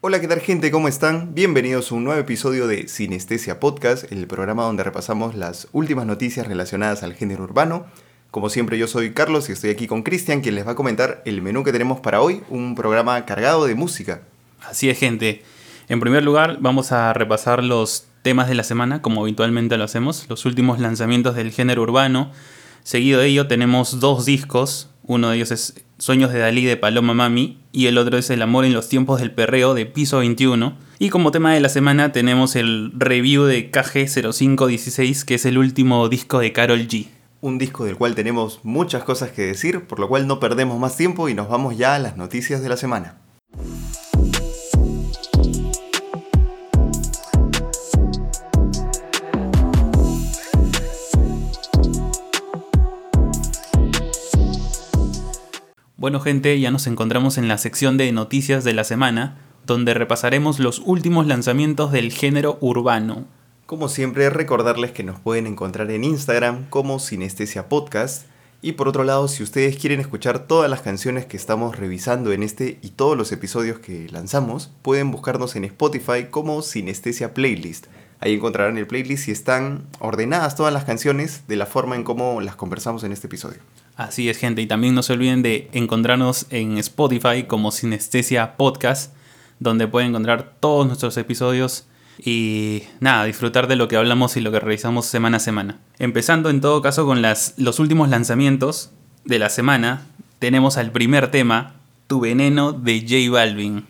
Hola, ¿qué tal gente? ¿Cómo están? Bienvenidos a un nuevo episodio de Sinestesia Podcast, el programa donde repasamos las últimas noticias relacionadas al género urbano. Como siempre yo soy Carlos y estoy aquí con Cristian, quien les va a comentar el menú que tenemos para hoy, un programa cargado de música. Así es gente. En primer lugar vamos a repasar los temas de la semana, como habitualmente lo hacemos, los últimos lanzamientos del género urbano. Seguido de ello tenemos dos discos, uno de ellos es Sueños de Dalí de Paloma Mami y el otro es El amor en los tiempos del perreo de Piso 21. Y como tema de la semana tenemos el review de KG0516 que es el último disco de Carol G. Un disco del cual tenemos muchas cosas que decir, por lo cual no perdemos más tiempo y nos vamos ya a las noticias de la semana. Bueno gente, ya nos encontramos en la sección de noticias de la semana, donde repasaremos los últimos lanzamientos del género urbano. Como siempre, recordarles que nos pueden encontrar en Instagram como Sinestesia Podcast. Y por otro lado, si ustedes quieren escuchar todas las canciones que estamos revisando en este y todos los episodios que lanzamos, pueden buscarnos en Spotify como Sinestesia Playlist. Ahí encontrarán el playlist y están ordenadas todas las canciones de la forma en cómo las conversamos en este episodio. Así es, gente. Y también no se olviden de encontrarnos en Spotify como Sinestesia Podcast, donde pueden encontrar todos nuestros episodios y nada, disfrutar de lo que hablamos y lo que realizamos semana a semana. Empezando en todo caso con las, los últimos lanzamientos de la semana, tenemos al primer tema, Tu veneno de J Balvin.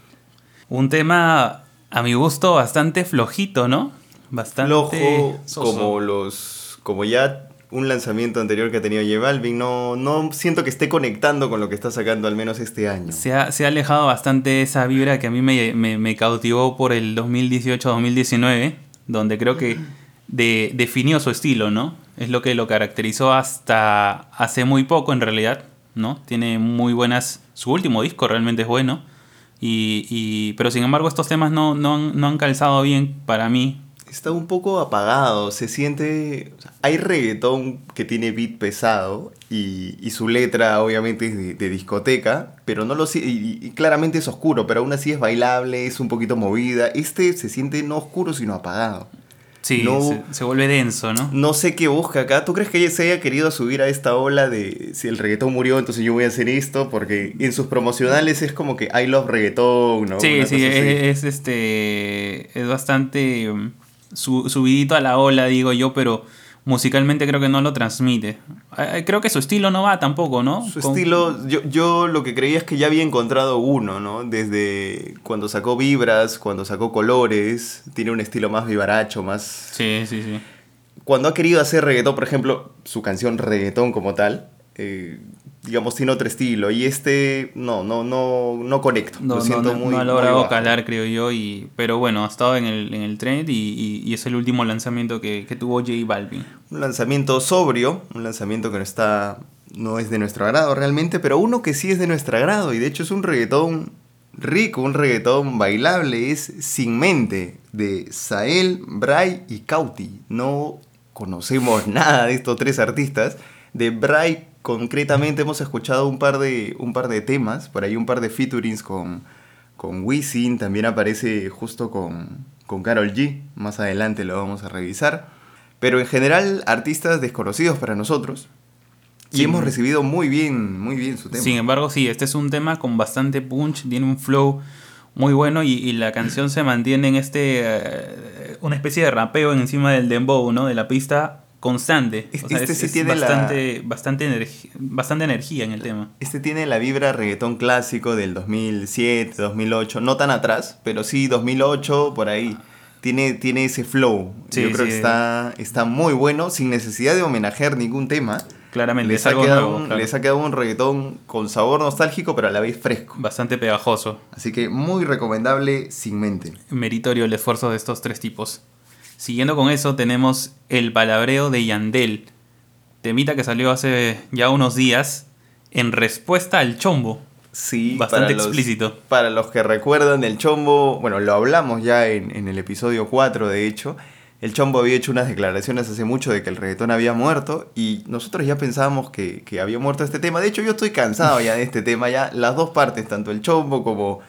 Un tema, a mi gusto, bastante flojito, ¿no? Bastante Flojo, como los. como ya un lanzamiento anterior que ha tenido J Balvin. No, siento que esté conectando con lo que está sacando al menos este año. Se ha, se ha alejado bastante esa vibra que a mí me, me- cautivó por el 2018-2019, donde creo que de- definió su estilo, ¿no? Es lo que lo caracterizó hasta hace muy poco en realidad, ¿no? Tiene muy buenas... Su último disco realmente es bueno, y, y- pero sin embargo estos temas no, no, no han calzado bien para mí. Está un poco apagado, se siente... o sea, hay reggaetón que tiene beat pesado y, y su letra obviamente es de, de discoteca, pero no lo y, y claramente es oscuro, pero aún así es bailable, es un poquito movida. Este se siente no oscuro sino apagado. Sí, No- se, se vuelve denso, ¿no? No sé qué busca acá. ¿Tú crees que ella se haya querido subir a esta ola de si el reggaetón murió, entonces yo voy a hacer esto? Porque en sus promocionales es como que I love reggaetón, ¿no? Sí, Una sí, es, es, este. Es bastante mm, su- subidito a la ola, digo yo, pero musicalmente creo que no lo transmite. Eh, Creo que su estilo no va tampoco, ¿no? Su Con- estilo, yo, yo lo que creía es que ya había encontrado uno, ¿no? Desde cuando sacó Vibras, cuando sacó Colores, tiene un estilo más vivaracho, más... Sí, sí, sí. Cuando ha querido hacer reggaetón, por ejemplo, su canción reggaetón como tal, eh, digamos, tiene otro estilo. Y este, no, no, no, no conecto. No, lo no, siento no, muy no ha muy logrado bajo. calar, creo yo. Y, pero bueno, ha estado en el, en el trend y, y- y es el último lanzamiento que, que tuvo J Balvin. Un lanzamiento sobrio, un lanzamiento que no está no es de nuestro agrado realmente, pero uno que sí es de nuestro agrado y de hecho es un reggaetón rico, un reggaetón bailable, es Sin Mente de Sael, Bray y Cauti. No conocemos nada de estos tres artistas. De Bray concretamente hemos escuchado un par de, un par de temas, por ahí un par de featurings con, con Wisin, también aparece justo con, con Carol G, más adelante lo vamos a revisar. Pero en general, artistas desconocidos para nosotros. Y Sí. hemos recibido muy bien, muy bien su tema. Sin embargo, sí, este es un tema con bastante punch, tiene un flow muy bueno y, y la canción se mantiene en este eh, una especie de rapeo encima del dembow, ¿no? De la pista constante. O sea, este es, sí es tiene la- bastante, bastante, energi- bastante energía en el tema. Este tiene la vibra reggaetón clásico del 2007, 2008, no tan atrás, pero sí 2008, por ahí. Tiene, tiene ese flow. Sí, Yo creo sí. que está, está muy bueno, sin necesidad de homenajear ningún tema. Claramente, Les es ha, quedado nuevo, un, claro. les ha quedado un reggaetón con sabor nostálgico, pero a la vez fresco. bastante pegajoso. Así que muy recomendable, sin mente. meritorio el esfuerzo de estos tres tipos. Siguiendo con eso tenemos el palabreo de Yandel, temita que salió hace ya unos días en respuesta al chombo. Sí, Bastante para los- explícito. para los que recuerdan, el Chombo, bueno, lo hablamos ya en, en el episodio 4, de hecho. El Chombo había hecho unas declaraciones hace mucho de que el reggaetón había muerto y nosotros ya pensábamos que, que había muerto este tema. De hecho, yo estoy cansado ya de este tema, ya las dos partes, tanto el Chombo como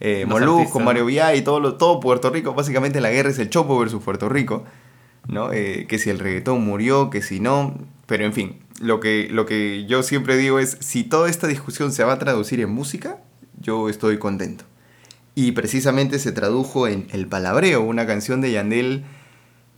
eh, Molusco, artistas, Mario ¿no? Villay y todo, lo- todo Puerto Rico. Básicamente la guerra es el Chombo versus Puerto Rico, ¿no? Eh, que si el reggaetón murió, que si no. Pero en fin, lo que, lo que yo siempre digo es, si toda esta discusión se va a traducir en música, yo estoy contento. Y precisamente se tradujo en El Palabreo, una canción de Yandel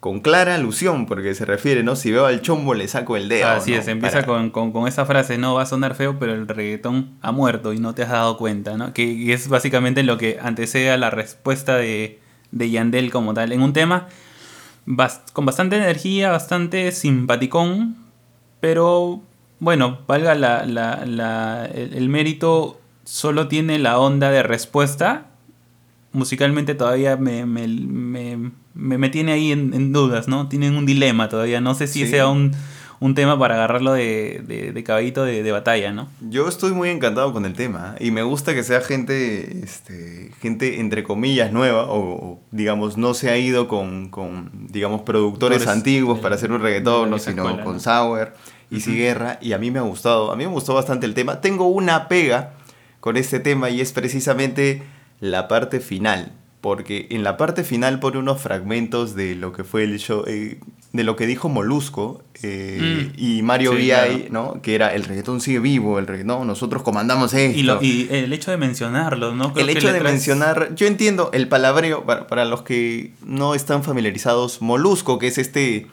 con clara alusión, porque se refiere, ¿no? Si veo al chombo le saco el dedo. Así ¿no? es, empieza con, con- con esa frase, no va a sonar feo, pero el reggaetón ha muerto y no te has dado cuenta, ¿no? Que y es básicamente lo que antecede a la respuesta de, de Yandel como tal, en un tema bas- con bastante energía, bastante simpaticón, pero bueno, valga la, la- la- el, el mérito, solo tiene la onda de respuesta. Musicalmente todavía me, me, me- me- me tiene ahí en, en dudas, ¿no? Tienen un dilema todavía. No sé si Sí. sea un, un tema para agarrarlo de, de, de caballito de, de batalla, ¿no? Yo estoy muy encantado con el tema ¿eh? y me gusta que sea gente, este, gente entre comillas nueva o, o, digamos no se ha ido con, con digamos productores Productores antiguos para hacer un reggaetón, no, sino escuela, con ¿no? Sauer y Guerra y a mí me ha gustado, a mí me gustó bastante el tema. Tengo una pega con este tema y es precisamente la parte final, porque en la parte final pone unos fragmentos de lo que fue el show, eh, de lo que dijo Molusco eh, Mm. y Mario Sí, claro. ¿no? Que era el reggaetón sigue vivo, el reggaetón, nosotros comandamos esto. Y, lo- y el hecho de mencionarlo, ¿no? Creo el que hecho de traes- mencionar, yo entiendo el palabreo, para, para los que no están familiarizados, Molusco, que es este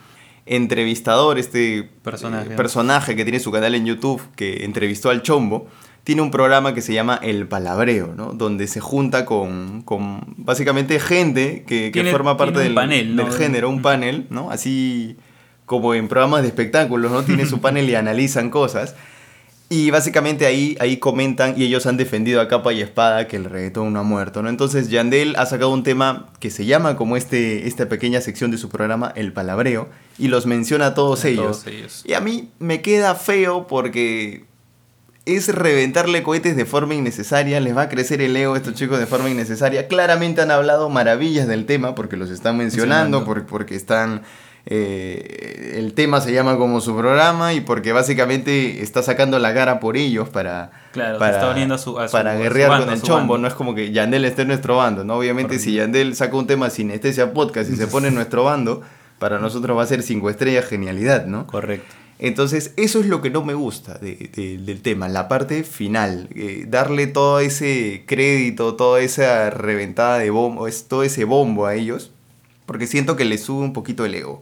entrevistador, este Personaje. eh, personaje que tiene su canal en YouTube, que entrevistó al Chombo, tiene un programa que se llama El Palabreo, ¿no? Donde se junta con, con básicamente gente que, que Tiene- forma parte del, panel, ¿no? del género, un panel, ¿no? Así como en programas de espectáculos, ¿no? Tiene su panel y analizan cosas. Y básicamente ahí, ahí comentan y ellos han defendido a capa y espada que el reggaetón no ha muerto, ¿no? Entonces Yandel ha sacado un tema que se llama como este, esta pequeña sección de su programa, El Palabreo, y los menciona a todos A ellos. todos ellos. Y a mí me queda feo porque es reventarle cohetes de forma innecesaria, les va a crecer el ego a estos chicos de forma innecesaria. Claramente han hablado maravillas del tema porque los están mencionando, Mencionando. por- porque están... eh, el tema se llama como su programa y porque básicamente está sacando la cara por ellos para, Claro, para, está uniendo a su- a su- para guerrear bando, con el chombo. bando. No es como que Yandel esté en nuestro bando, ¿no? Obviamente si Yandel saca un tema sinestesia podcast y se pone en nuestro bando, para nosotros va a ser cinco estrellas genialidad, ¿no? Correcto. Entonces, eso es lo que no me gusta de- de- del tema, la parte final, eh, darle todo ese crédito, toda esa reventada de bombo, es, todo ese bombo a ellos, porque siento que les sube un poquito el ego.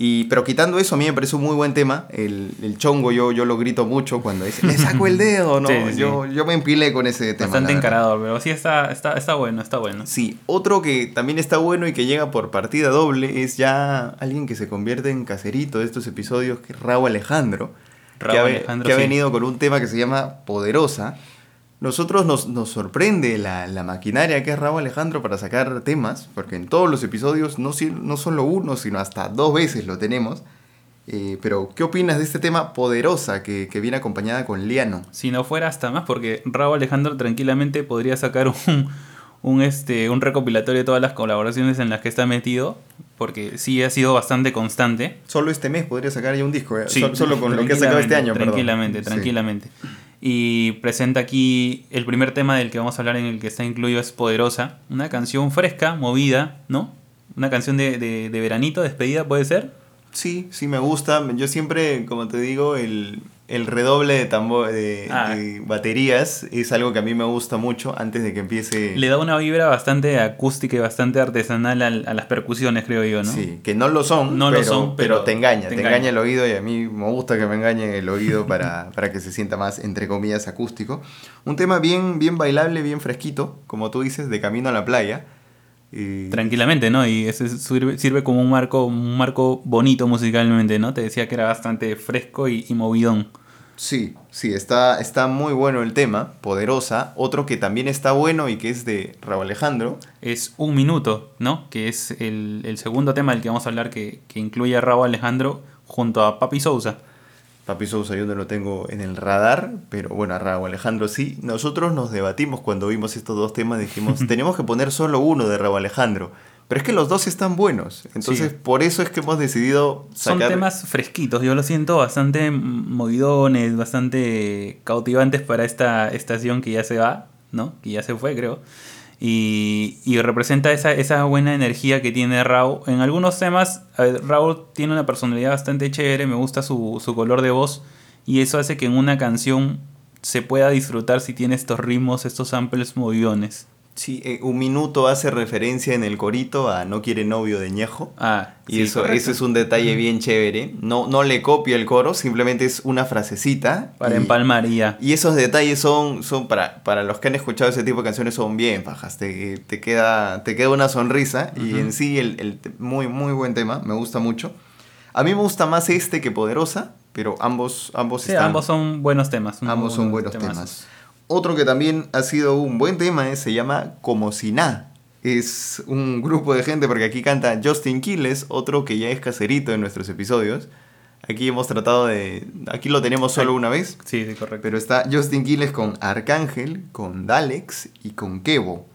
Y, pero quitando eso, a mí me parece un muy buen tema. El, el chongo yo, yo lo grito mucho cuando dice, le saco el dedo, ¿no? Sí, sí, sí. Yo, yo me empilé con ese tema. Bastante encarador, pero sí está, está, está bueno, está bueno. Sí, otro que también está bueno y que llega por partida doble es ya alguien que se convierte en caserito de estos episodios, que es Raúl Alejandro, Raúl que, ha, Alejandro, que ha venido con un tema que se llama Poderosa. Nosotros nos, nos sorprende la, la maquinaria que es Raúl Alejandro para sacar temas, porque en todos los episodios, no, no solo uno, sino hasta dos veces lo tenemos. Eh, pero, ¿qué opinas de este tema Poderosa que, que viene acompañada con Liano? Si no fuera hasta más, porque Raúl Alejandro tranquilamente podría sacar un, un, este, un recopilatorio de todas las colaboraciones en las que está metido, porque sí ha sido bastante constante. Solo este mes podría sacar ya un disco, eh, Sí, solo con lo que ha sacado este año. perdón. Tranquilamente, Sí. Y presenta aquí el primer tema del que vamos a hablar en el que está incluido es Poderosa, una canción fresca, movida, ¿no? Una canción de, de, de veranito, despedida, ¿puede ser? Sí, sí me gusta. Yo siempre, como te digo, el, el redoble de tambor de, Ah. de baterías es algo que a mí me gusta mucho antes de que empiece. Le da una vibra bastante acústica y bastante artesanal al- a, las percusiones, creo yo, ¿no? Sí, que no lo son, No lo pero, son, pero, pero te engaña, te te, engaña. engaña. el oído y a mí me gusta que me engañe el oído para, para que se sienta más, entre comillas, acústico. Un tema bien, bien bailable, bien fresquito, como tú dices, de camino a la playa. Y- Tranquilamente, ¿no? Y ese sirve, sirve como un marco, un marco bonito musicalmente, ¿no? Te decía que era bastante fresco y, y movidón. Sí, sí, está, está muy bueno el tema, Poderosa. Otro que también está bueno y que es de Raúl Alejandro. Es un minuto, ¿no? Que es el, el segundo tema del que vamos a hablar que, que incluye a Raúl Alejandro junto a Papi Sousa. Papi Sousa yo no lo tengo en el radar, pero bueno, a Raúl Alejandro sí. Nosotros nos debatimos cuando vimos estos dos temas, dijimos, tenemos que poner solo uno de Raúl Alejandro. Pero es que los dos están buenos. Entonces, Sí. por eso es que hemos decidido Son sacar... temas fresquitos, yo lo siento bastante movidones, bastante cautivantes para esta estación que ya se va, ¿no? Que ya se fue, creo. Y, y representa esa, esa buena energía que tiene Raúl. En algunos temas, Raúl tiene una personalidad bastante chévere, me gusta su, su color de voz. Y eso hace que en una canción se pueda disfrutar si tiene estos ritmos, estos samples movidones. Sí, eh, un minuto hace referencia en el corito a No quiere novio de Ñejo. Ah, Y sí, eso, correcto. eso es un detalle bien chévere. No, no le copia el coro, simplemente es una frasecita. Para y- empalmar y esos detalles son, son para, para los que han escuchado ese tipo de canciones son bien fajas. Te, te queda, te queda una sonrisa. Y en sí, el, el muy, muy buen tema. Me gusta mucho. A mí me gusta más este que Poderosa, pero ambos, ambos Sí, están- ambos son buenos temas. ambos son buenos temas. Otro que también ha sido un buen tema es, se llama Como si nada. Es un grupo de gente, porque aquí canta Justin Quiles, otro que ya es caserito en nuestros episodios. Aquí hemos tratado de... Aquí lo tenemos solo una vez. Sí, sí, correcto. Pero está Justin Quiles con Arcángel, con Dalex y con Kevo.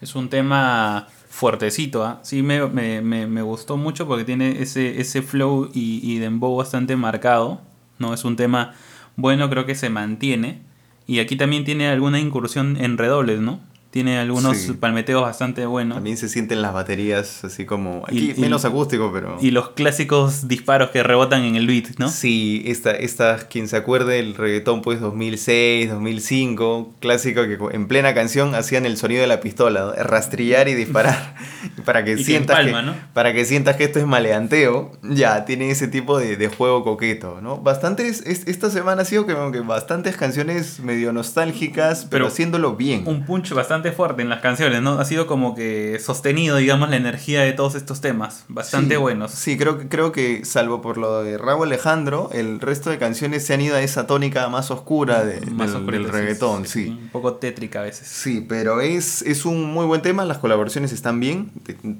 Es un tema fuertecito, ¿ah? Sí, me, me, me, me gustó mucho porque tiene ese, ese flow y, y dembow bastante marcado. ¿no? Es un tema bueno, creo que se mantiene. Y aquí también tiene alguna incursión en redobles, ¿no? Tiene algunos Sí. palmeteos bastante buenos. También se sienten las baterías así como... Aquí Y- y- menos acústico, pero... Y los clásicos disparos que rebotan en el beat, ¿no? Sí, esta, esta, quien se acuerde, el reggaetón pues 2006, 2005, clásico que en plena canción hacían el sonido de la pistola, ¿no? rastrillar y disparar, para que, Y que sientas empalma, que, ¿no? para que sientas que esto es maleanteo, ya, tiene ese tipo de, de juego coqueto, ¿no? Bastantes, es- esta semana ha sido como que bastantes canciones medio nostálgicas, pero, Pero haciéndolo bien. Un punch bastante fuerte en las canciones, ¿no? Ha sido como que sostenido, digamos, la energía de todos estos temas. Bastante Sí, buenos. Sí, creo, que- creo que salvo por lo de Raúl Alejandro, el resto de canciones se han ido a esa tónica más oscura de- Más del, reggaetón, sí. Un poco tétrica a veces. Sí, pero es, es un muy buen tema, las colaboraciones están bien,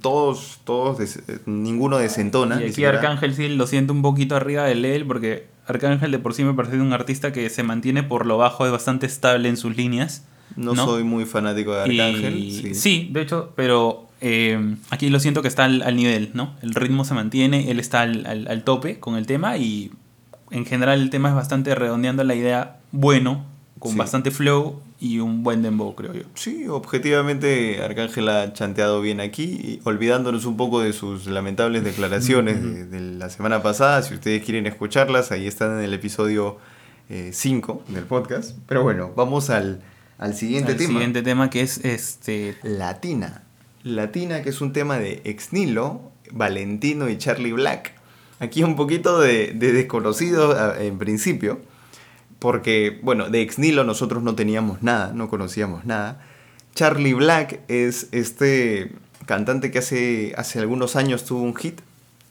todos, todos, des- ninguno desentona. Y aquí. Arcángel sí lo siento un poquito arriba de él porque Arcángel de por sí me parece un artista que se mantiene por lo bajo, es bastante estable en sus líneas. No, ¿no? soy muy fanático de Arcángel. Y- sí. sí. de hecho, pero eh, aquí lo siento que está al, al nivel, ¿no? El ritmo se mantiene, él está al, al- al tope con el tema y en general el tema es bastante redondeando la idea bueno, con Sí. bastante flow y un buen dembow, creo yo. Sí, objetivamente Arcángel ha chanteado bien aquí, olvidándonos un poco de sus lamentables declaraciones de, de la semana pasada. Si ustedes quieren escucharlas, ahí están en el episodio 5 del podcast. Pero bueno, vamos al, al siguiente El tema. siguiente tema que es este Latina. Latina, que es un tema de Exnilo, Valentino y Charlie Black. Aquí un poquito de, de desconocido en principio, porque, bueno, de Exnilo nosotros no teníamos nada, no conocíamos nada. Charlie Black es este cantante que hace, hace algunos años tuvo un hit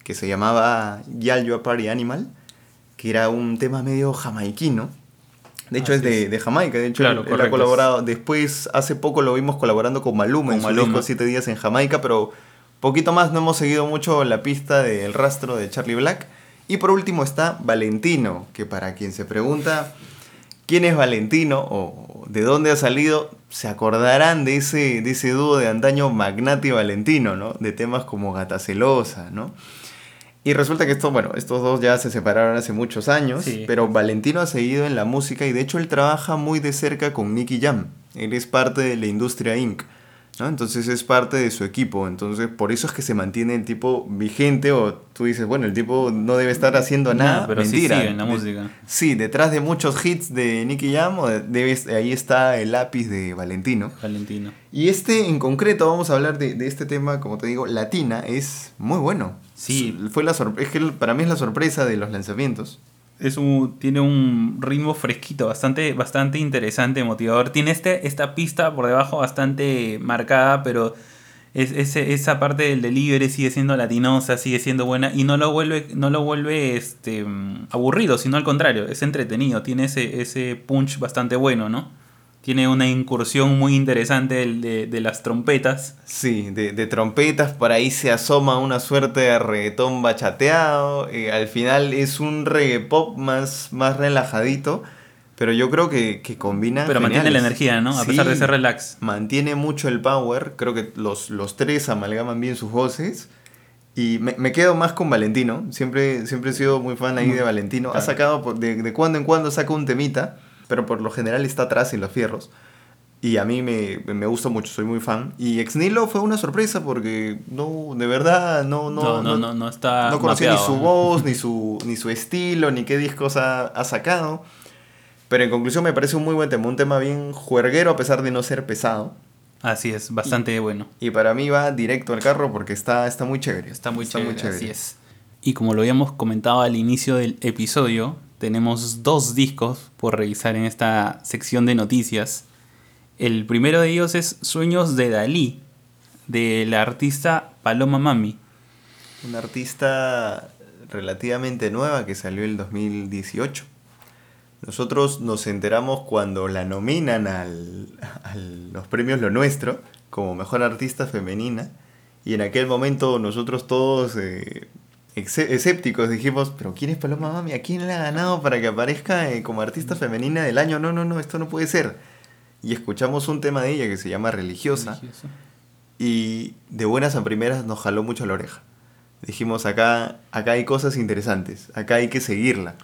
que se llamaba Yal You a Party Animal, que era un tema medio jamaiquino. De hecho, Así es de, es. de Jamaica. De hecho, Claro, él- él, ha colaborado. Después, hace poco lo vimos colaborando con Maluma en Con su Maluma. disco Siete Días en Jamaica, pero poquito más no hemos seguido mucho la pista del rastro de Charlie Black. Y por último está Valentino, que para quien se pregunta quién es Valentino o de dónde ha salido, se acordarán de ese, de ese dúo de antaño Magnati Valentino, ¿no? De temas como Gata Celosa, ¿no? Y resulta que esto, bueno, estos dos ya se separaron hace muchos años, Sí. pero Valentino ha seguido en la música y de hecho él trabaja muy de cerca con Nicky Jam. Él es parte de la industria Inc. ¿no? Entonces es parte de su equipo. Entonces por eso es que se mantiene el tipo vigente o tú dices, bueno, el tipo no debe estar haciendo nada. Pero sí Mentira. sigue en la De- música. Sí, detrás de muchos hits de Nicky Jam, o de- ahí está el lápiz de Valentino. Valentino. Y este en concreto, vamos a hablar de, de este tema, como te digo, latina, es muy bueno. Sí. Fue la es que para mí es la sorpresa de los lanzamientos. Es un, tiene un ritmo fresquito, bastante, bastante interesante, motivador. Tiene este, esta pista por debajo bastante marcada, pero es, esa parte del delivery sigue siendo latinosa, sigue siendo buena y no lo vuelve, no lo vuelve este, aburrido, sino al contrario, es entretenido, tiene ese, ese punch bastante bueno, ¿no? Tiene una incursión muy interesante de, de las trompetas. Sí, de, de, trompetas, por ahí se asoma una suerte de reggaetón bachateado, eh, al final es un reggae pop más, más relajadito, pero yo creo que, que combina... Pero mantiene la energía, ¿no? A pesar de ser relax. Mantiene mucho el power, creo que los, los tres amalgaman bien sus voces. Y me, me, quedo más con Valentino. Siempre, siempre he sido muy fan ahí de Valentino. Ha sacado, de, de cuando en cuando saca un temita pero por lo general está atrás en los fierros. Y a mí me, me gusta mucho, soy muy fan. Y Ex Nilo fue una sorpresa porque no, de verdad, no, no, no, no, no, está. No conocía ni su voz, ni su, ni su estilo, ni qué discos ha, ha, sacado. Pero en conclusión me parece un muy buen tema, un tema bien juerguero a pesar de no ser pesado. Así es, bastante y, bueno. Y para mí va directo al carro porque está, está muy chévere. Está muy está chévere, muy chévere. Así es. Y como lo habíamos comentado al inicio del episodio, tenemos dos discos por revisar en esta sección de noticias. El primero de ellos es Sueños de Dalí, de la artista Paloma Mami. Una artista relativamente nueva que salió el 2018. Nosotros nos enteramos cuando la nominan al, a los premios Lo Nuestro como mejor artista femenina. Y en aquel momento nosotros todos eh, escépticos dijimos, pero ¿quién es Paloma Mami? ¿A quién le ha ganado para que aparezca eh, como artista femenina del año? No, no, no, esto no puede ser. Y escuchamos un tema de ella que se llama Religiosa. Religiosa. Y de buenas a primeras nos jaló mucho la oreja. Dijimos, acá, acá hay cosas interesantes, acá hay que seguirla.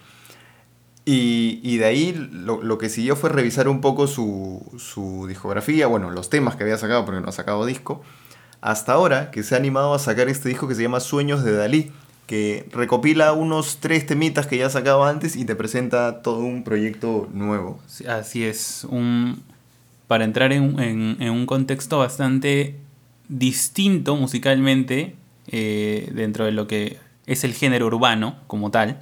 Y, y de ahí lo, lo, que siguió fue revisar un poco su, su discografía, bueno, los temas que había sacado, porque no ha sacado disco. Hasta ahora que se ha animado a sacar este disco que se llama Sueños de Dalí, que recopila unos tres temitas que ya sacado antes y te presenta todo un proyecto nuevo. Así es, un, para entrar en, en, en un contexto bastante distinto musicalmente eh, dentro de lo que es el género urbano como tal,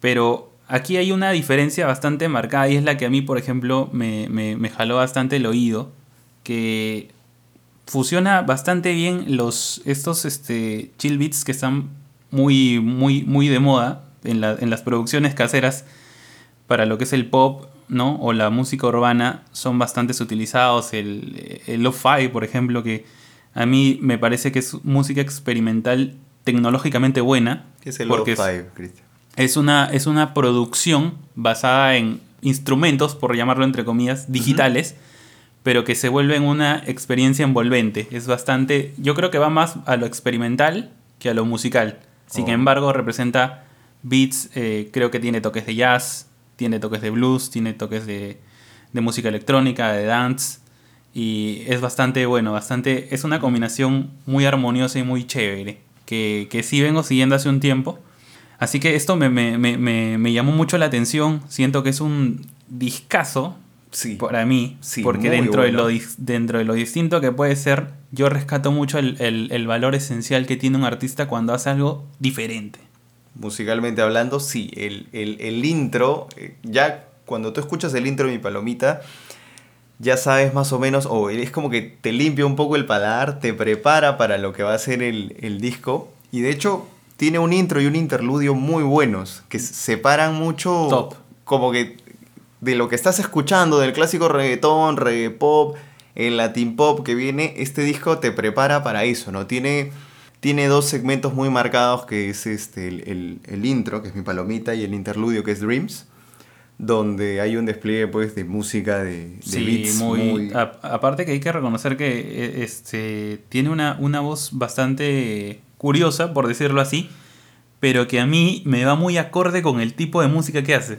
pero aquí hay una diferencia bastante marcada y es la que a mí, por ejemplo, me, me, me jaló bastante el oído, que fusiona bastante bien los, estos este, chill beats que están muy, muy, muy de moda en, la, en las producciones caseras para lo que es el pop, ¿no? O la música urbana son bastante utilizados. El, el lo-fi, por ejemplo, que a mí me parece que es música experimental tecnológicamente buena. ¿Qué es el lo-fi, Cristian? Es una, es una producción basada en instrumentos, por llamarlo entre comillas, digitales, uh -huh. pero que se vuelven una experiencia envolvente. Es bastante. Yo creo que va más a lo experimental que a lo musical. Sin oh. embargo, representa beats, eh, creo que tiene toques de jazz, tiene toques de blues, tiene toques de, de, música electrónica, de dance. Y es bastante bueno, bastante. Es una combinación muy armoniosa y muy chévere. Que, que sí vengo siguiendo hace un tiempo. Así que esto me, me, me, me llamó mucho la atención. Siento que es un discazo sí. para mí. Sí, porque dentro, bueno. de lo, dentro de lo distinto que puede ser, yo rescato mucho el, el, el, valor esencial que tiene un artista cuando hace algo diferente. Musicalmente hablando, sí. El, el, el intro, eh, ya cuando tú escuchas el intro de mi palomita, ya sabes más o menos, o es como que te limpia un poco el paladar, te prepara para lo que va a ser el, el disco. Y de hecho, tiene un intro y un interludio muy buenos, que separan mucho Top. como que de lo que estás escuchando, del clásico reggaetón, reggae pop, el latin pop que viene, este disco te prepara para eso, ¿no? Tiene, tiene dos segmentos muy marcados, que es este, el, el, el intro, que es mi palomita, y el interludio, que es Dreams, donde hay un despliegue pues, de música, de, de sí, beats. Muy, muy... A, aparte que hay que reconocer que e, este, tiene una, una voz bastante curiosa, por decirlo así, pero que a mí me va muy acorde con el tipo de música que hace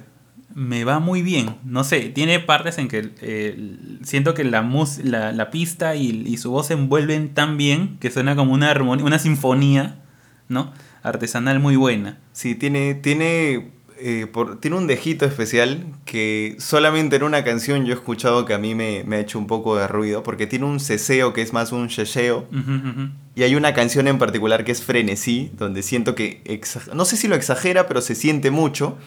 me va muy bien. No sé, tiene partes en que eh, siento que la, mus la, la pista y, y, su voz se envuelven tan bien que suena como una armonía, una sinfonía, ¿no? Artesanal muy buena. Sí, tiene, tiene, eh, por, tiene un dejito especial que solamente en una canción yo he escuchado que a mí me, me ha hecho un poco de ruido, porque tiene un ceseo que es más un. Uh -huh, uh -huh. Y hay una canción en particular que es Frenesí, donde siento que, no sé si lo exagera, pero se siente mucho.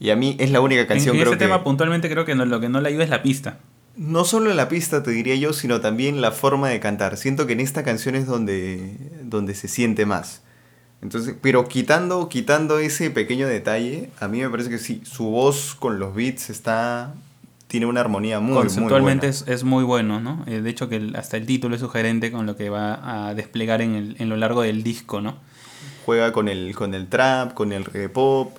Y a mí es la única canción en, en creo ese que... tema puntualmente creo que no, lo que no le ayuda es la pista. No solo la pista, te diría yo, sino también la forma de cantar. Siento que en esta canción es donde, donde se siente más. Entonces, pero quitando, quitando ese pequeño detalle, a mí me parece que sí, su voz con los beats está tiene una armonía muy, muy buena. Es, es muy bueno, ¿no? Eh, de hecho, que el- hasta el título es sugerente con lo que va a desplegar en, el, en lo largo del disco, ¿no? Juega con el, con el trap, con el reggae pop.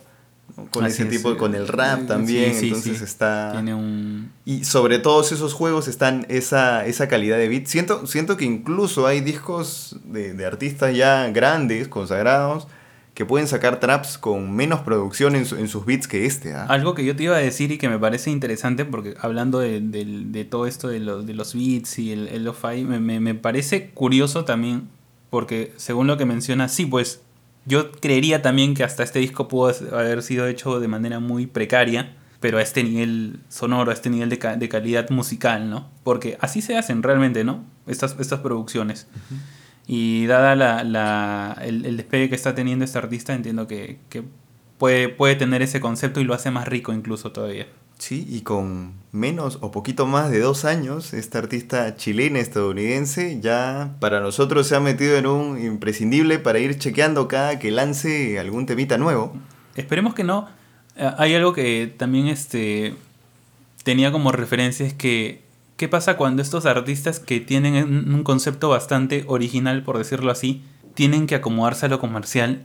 Con Así ese es, tipo, con el rap también. sí, entonces sí. está. Tiene un... Y sobre todos esos juegos están esa, esa calidad de beat. Siento, siento que incluso hay discos de, de artistas ya grandes, consagrados, que pueden sacar traps con menos producción en, su- en sus beats que este. ¿ah? Algo que yo te iba a decir y que me parece interesante, porque hablando de, del- de todo esto de, los de los beats y el, el lo-fi, me, me- me parece curioso también, porque según lo que menciona, sí, pues yo creería también que hasta este disco pudo haber sido hecho de manera muy precaria, pero a este nivel sonoro, a este nivel de, ca- de calidad musical, ¿no? Porque así se hacen realmente, ¿no? Estas, estas producciones. Y dada la, la- el, el despegue que está teniendo este artista, entiendo que, que puede, puede tener ese concepto y lo hace más rico incluso todavía. Sí, y con menos o poquito más de dos años, esta artista chilena estadounidense ya para nosotros se ha metido en un imprescindible para ir chequeando cada que lance algún temita nuevo. Esperemos que no. Eh, Hay algo que también este, tenía como referencia, es que ¿qué pasa cuando estos artistas que tienen un un concepto bastante original, por decirlo así, tienen que acomodarse a lo comercial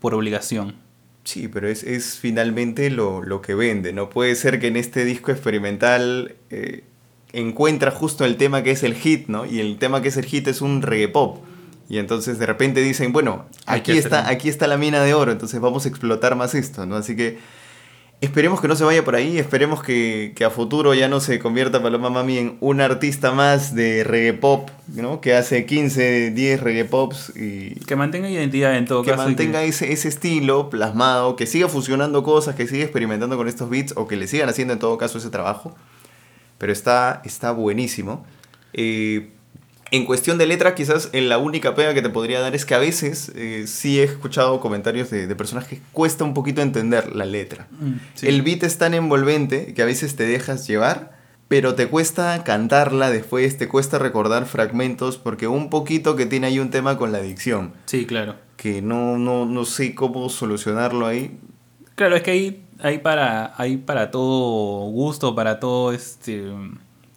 por obligación? Sí, pero es, es finalmente lo, lo que vende. No puede ser que en este disco experimental eh, encuentra justo el tema que es el hit, ¿no? Y el tema que es el hit es un reggae pop. Y entonces de repente dicen, bueno, aquí está, aquí está la mina de oro, entonces vamos a explotar más esto, ¿no? Así que esperemos que no se vaya por ahí, esperemos que, que a futuro ya no se convierta Paloma Mami en un artista más de reggae pop, ¿no? Que hace 15, 10 reggae pops y, Que mantenga identidad en todo que caso. mantenga ese, ese estilo plasmado, que siga fusionando cosas, que siga experimentando con estos beats o que le sigan haciendo en todo caso ese trabajo. Pero está, está buenísimo. Eh, en cuestión de letra, quizás eh, la única pega que te podría dar es que a veces eh, sí he escuchado comentarios de, de personas que cuesta un poquito entender la letra. Mm, sí. El beat es tan envolvente que a veces te dejas llevar, pero te cuesta cantarla después, te cuesta recordar fragmentos, porque un poquito que tiene ahí un tema con la adicción Sí, claro. que no, no, no sé cómo solucionarlo ahí. Claro, es que hay, hay, para, hay para todo gusto, para todo este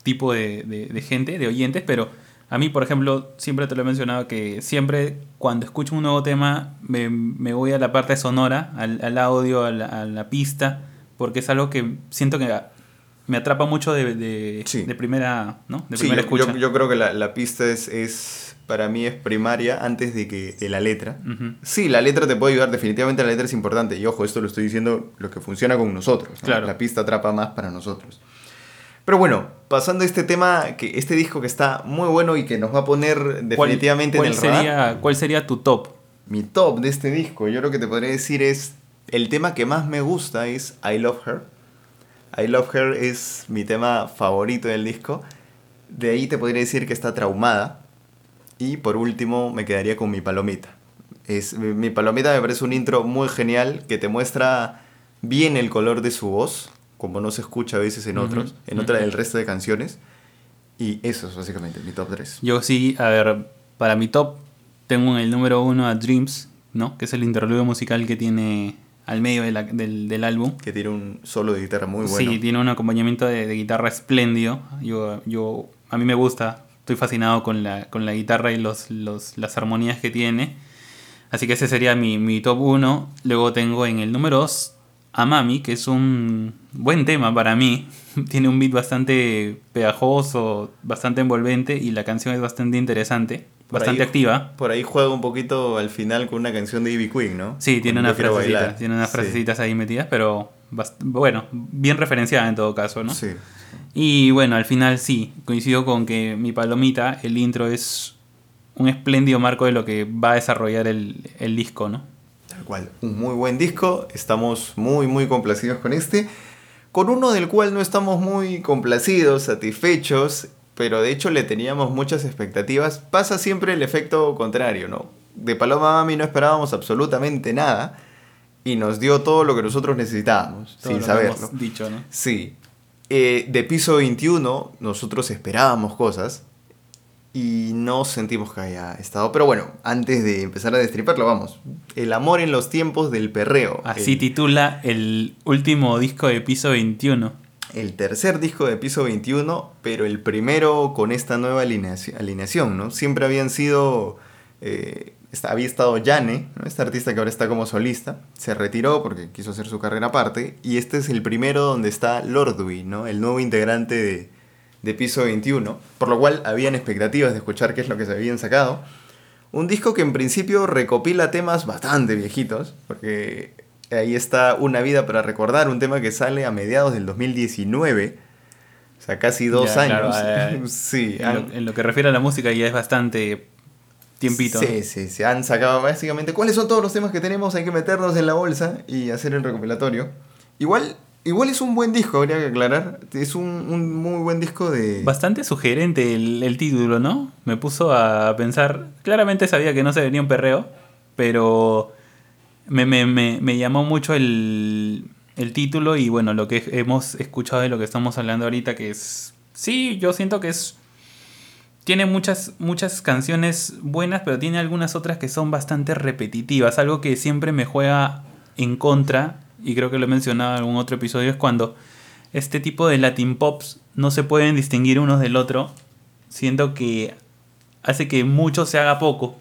tipo de, de- de gente, de oyentes, pero a mí, por ejemplo, siempre te lo he mencionado que siempre cuando escucho un nuevo tema me, me voy a la parte sonora, al, al audio, a la, a la pista, porque es algo que siento que me atrapa mucho de, de, Sí. de primera, ¿no? De Sí, primera yo, escucha. yo- yo creo que la, la pista es, es, para mí es primaria antes de que de la letra. Sí, la letra te puede ayudar, definitivamente la letra es importante. Y ojo, esto lo estoy diciendo lo que funciona con nosotros. ¿no? Claro. La pista atrapa más para nosotros. Pero bueno, pasando a este tema, que este disco que está muy bueno y que nos va a poner ¿Cuál- definitivamente cuál en el radar. sería, ¿Cuál sería tu top? Mi top de este disco, yo lo que te podría decir es, el tema que más me gusta es I Love Her. I Love Her es mi tema favorito del disco. De ahí te podría decir que está traumada. Y por último me quedaría con mi palomita. Es, mi palomita me parece un intro muy genial que te muestra bien el color de su voz, como no se escucha a veces en otros, en otra del resto de canciones. Y eso es básicamente mi top 3. Yo sí, a ver, para mi top tengo en el número uno a Dreams, ¿no? Que es el interludio musical que tiene al medio de la- del, del álbum. Que tiene un solo de guitarra muy bueno. Sí, tiene un acompañamiento de, de guitarra espléndido. Yo, yo, a mí me gusta, estoy fascinado con la, con la guitarra y los, los, las armonías que tiene. Así que ese sería mi, mi top 1. Luego tengo en el número 2 a Mami, que es un buen tema para mí. Tiene un beat bastante pegajoso, bastante envolvente y la canción es bastante interesante, Por bastante ahí- activa. Por ahí juega un poquito al final con una canción de Ivy Queen, ¿no? Sí, tiene frasecitas, bailar. tiene unas Sí, frasecitas ahí metidas, pero bueno, bien referenciada en todo caso, ¿no? Sí. Y bueno, al final sí, coincido con que mi palomita, el intro es un espléndido marco de lo que va a desarrollar el, el disco, ¿no? Tal cual. Un muy buen disco. Estamos muy, muy complacidos con este. Con uno del cual no estamos muy complacidos, satisfechos, pero de hecho le teníamos muchas expectativas. Pasa siempre el efecto contrario, ¿no? De Paloma Mami no esperábamos absolutamente nada y nos dio todo lo que nosotros necesitábamos, Todo sin lo que saberlo. hemos dicho, ¿no? Sí. Eh, de piso 21 nosotros esperábamos cosas y no sentimos que haya estado. Pero bueno, antes de empezar a destriparlo, vamos. El amor en los tiempos del perreo. Así El- titula el último disco de piso 21. el tercer disco de Piso 21, pero el primero con esta nueva alineación, ¿no? Siempre habían sido... Eh, había estado Yane, ¿no? este artista que ahora está como solista, se retiró porque quiso hacer su carrera aparte, y este es el primero donde está Lordwy, ¿no? el nuevo integrante de, de Piso 21, por lo cual habían expectativas de escuchar qué es lo que se habían sacado. Un disco que en principio recopila temas bastante viejitos, porque ahí está Una vida para recordar, un tema que sale a mediados del 2019. O sea, casi dos años. Eh, sí. En, lo, que refiere a la música ya es bastante tiempito. Sí, sí, se han sacado básicamente cuáles son todos los temas que tenemos, hay que meterlos en la bolsa y hacer el recopilatorio. Igual Igual es un buen disco, habría que aclarar. Es un, muy buen disco de... Bastante sugerente el, título, ¿no? Me puso a pensar... Claramente sabía que no se venía un perreo, pero me, llamó mucho el, el, título y bueno, lo que hemos escuchado de lo que estamos hablando ahorita, que es... Sí, yo siento que es... Tiene muchas, muchas canciones buenas, pero tiene algunas otras que son bastante repetitivas. Algo que siempre me juega en contra y creo que lo he mencionado en algún otro episodio, es cuando este tipo de Latin Pops no se pueden distinguir unos del otro, siento que hace que mucho se haga poco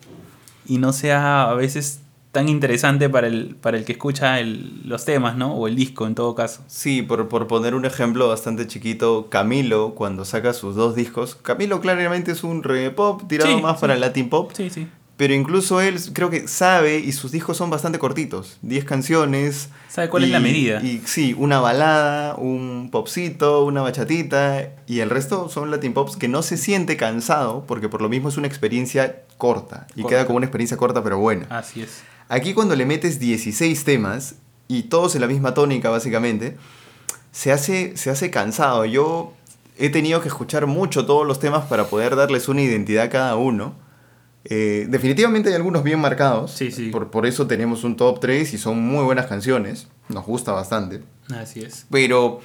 y no sea a veces tan interesante para el, para el que escucha los temas, ¿no? O el disco en todo caso. Sí, por, por poner un ejemplo bastante chiquito, Camilo, cuando saca sus dos discos, Camilo claramente es un reggae pop tirado más para el Latin pop. Sí, sí. Pero incluso él creo que sabe y sus discos son bastante cortitos. 10 canciones. ¿Sabe cuál es la medida? Y sí, una balada, un popcito, una bachatita. Y el resto son Latin Pops que no se siente cansado porque por lo mismo es una experiencia corta. Y queda como una experiencia corta pero buena. Así es. Aquí cuando le metes 16 temas y todos en la misma tónica básicamente, se hace, se hace cansado. Yo he tenido que escuchar mucho todos los temas para poder darles una identidad a cada uno. Eh, definitivamente hay algunos bien marcados. Sí, sí. Por, por, eso tenemos un top 3 y son muy buenas canciones. Nos gusta bastante. Así es. Pero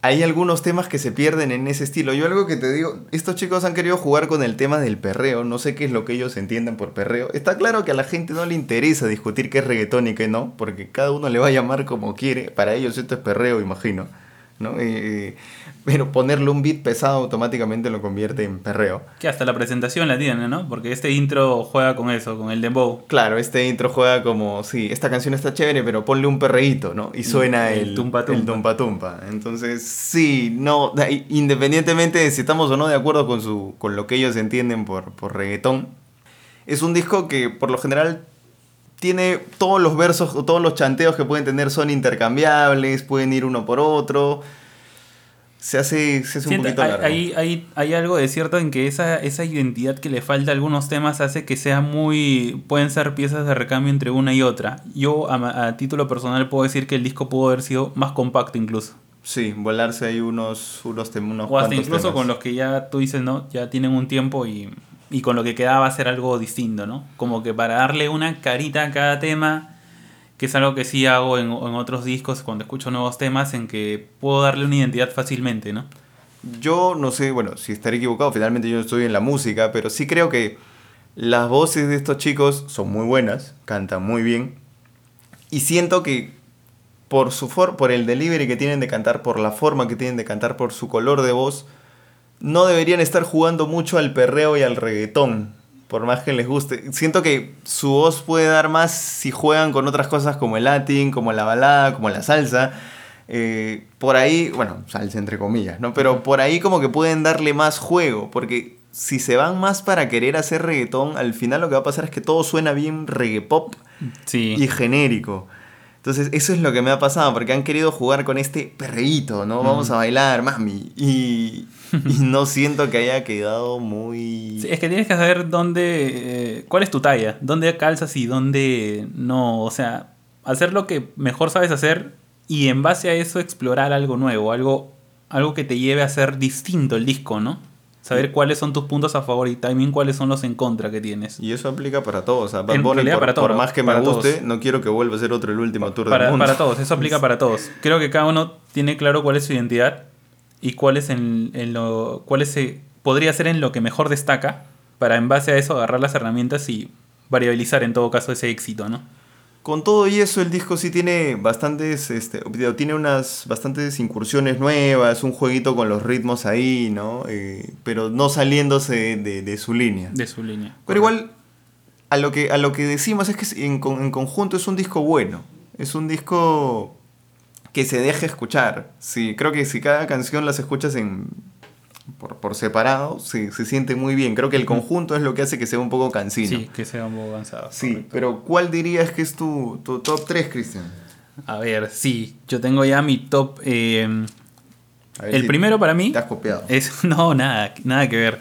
hay algunos temas que se pierden en ese estilo. Yo algo que te digo, estos chicos han querido jugar con el tema del perreo. No sé qué es lo que ellos entiendan por perreo. Está claro que a la gente no le interesa discutir qué es reggaetón y qué no, porque cada uno le va a llamar como quiere. Para ellos esto es perreo, imagino. ¿no? Pero ponerle un beat pesado automáticamente lo convierte en perreo. Que hasta la presentación la tiene, ¿no? Porque este intro juega con eso, con el dembow. Claro, este intro juega como, sí, esta canción está chévere, pero ponle un perreíto, ¿no? Y suena el, el tumpa tumpa. Entonces, sí, no, independientemente de si estamos o no de acuerdo con, su, con lo que ellos entienden por, por reggaetón, es un disco que por lo general tiene todos los versos o todos los chanteos que pueden tener son intercambiables, pueden ir uno por otro. Se hace, se hace un poquito largo. Hay, hay, hay, algo de cierto en que esa, esa identidad que le falta a algunos temas hace que sea muy. pueden ser piezas de recambio entre una y otra. Yo, a, título personal, puedo decir que el disco pudo haber sido más compacto incluso. Sí, volarse ahí unos, unos, unos O hasta incluso con los que ya tú dices, ¿no? Ya tienen un tiempo y y con lo que quedaba hacer algo distinto, ¿no? Como que para darle una carita a cada tema, que es algo que sí hago en, otros discos cuando escucho nuevos temas, en que puedo darle una identidad fácilmente, ¿no? Yo no sé, bueno, si estaré equivocado, finalmente yo no estoy en la música, pero sí creo que las voces de estos chicos son muy buenas, cantan muy bien, y siento que por, su for por el delivery que tienen de cantar, por la forma que tienen de cantar, por su color de voz, no deberían estar jugando mucho al perreo y al reggaetón, por más que les guste. Siento que su voz puede dar más si juegan con otras cosas como el latín, como la balada, como la salsa. Eh, por ahí, bueno, salsa entre comillas, ¿no? Pero por ahí como que pueden darle más juego, porque si se van más para querer hacer reggaetón, al final lo que va a pasar es que todo suena bien reggae pop y genérico. Entonces, eso es lo que me ha pasado, porque han querido jugar con este perreíto, ¿no? Vamos a bailar, mami. Y, y no siento que haya quedado muy... es que tienes que saber dónde... Eh, ¿Cuál es tu talla? ¿Dónde calzas y dónde no? O sea, hacer lo que mejor sabes hacer y en base a eso explorar algo nuevo, algo, algo que te lleve a ser distinto el disco, ¿no? Saber cuáles son tus puntos a favor y también cuáles son los en contra que tienes. Y eso aplica para todos. O por, por, más que me guste, no quiero que vuelva a ser otro el último tour para, del mundo. Para todos, eso aplica para todos. Creo que cada uno tiene claro cuál es su identidad y cuál es en, lo cuál se podría ser en lo que mejor destaca para en base a eso agarrar las herramientas y variabilizar en todo caso ese éxito, ¿no? Con todo y eso, el disco sí tiene bastantes, este, tiene unas bastantes incursiones nuevas, un jueguito con los ritmos ahí, ¿no? Eh, pero no saliéndose de, su línea. De su línea. Pero igual, a lo, que, a lo que decimos es que en, en conjunto es un disco bueno. Es un disco que se deje escuchar. Sí, creo que si cada canción las escuchas en por, separado, se, se, siente muy bien. Creo que el conjunto es lo que hace que sea un poco cansino. Sí, que sea un poco cansado. Sí, pero ¿cuál dirías que es tu, tu top 3, Cristian? A ver, sí, yo tengo ya mi top... Eh, el primero para mí... Te has copiado. Es, no, nada, nada que ver.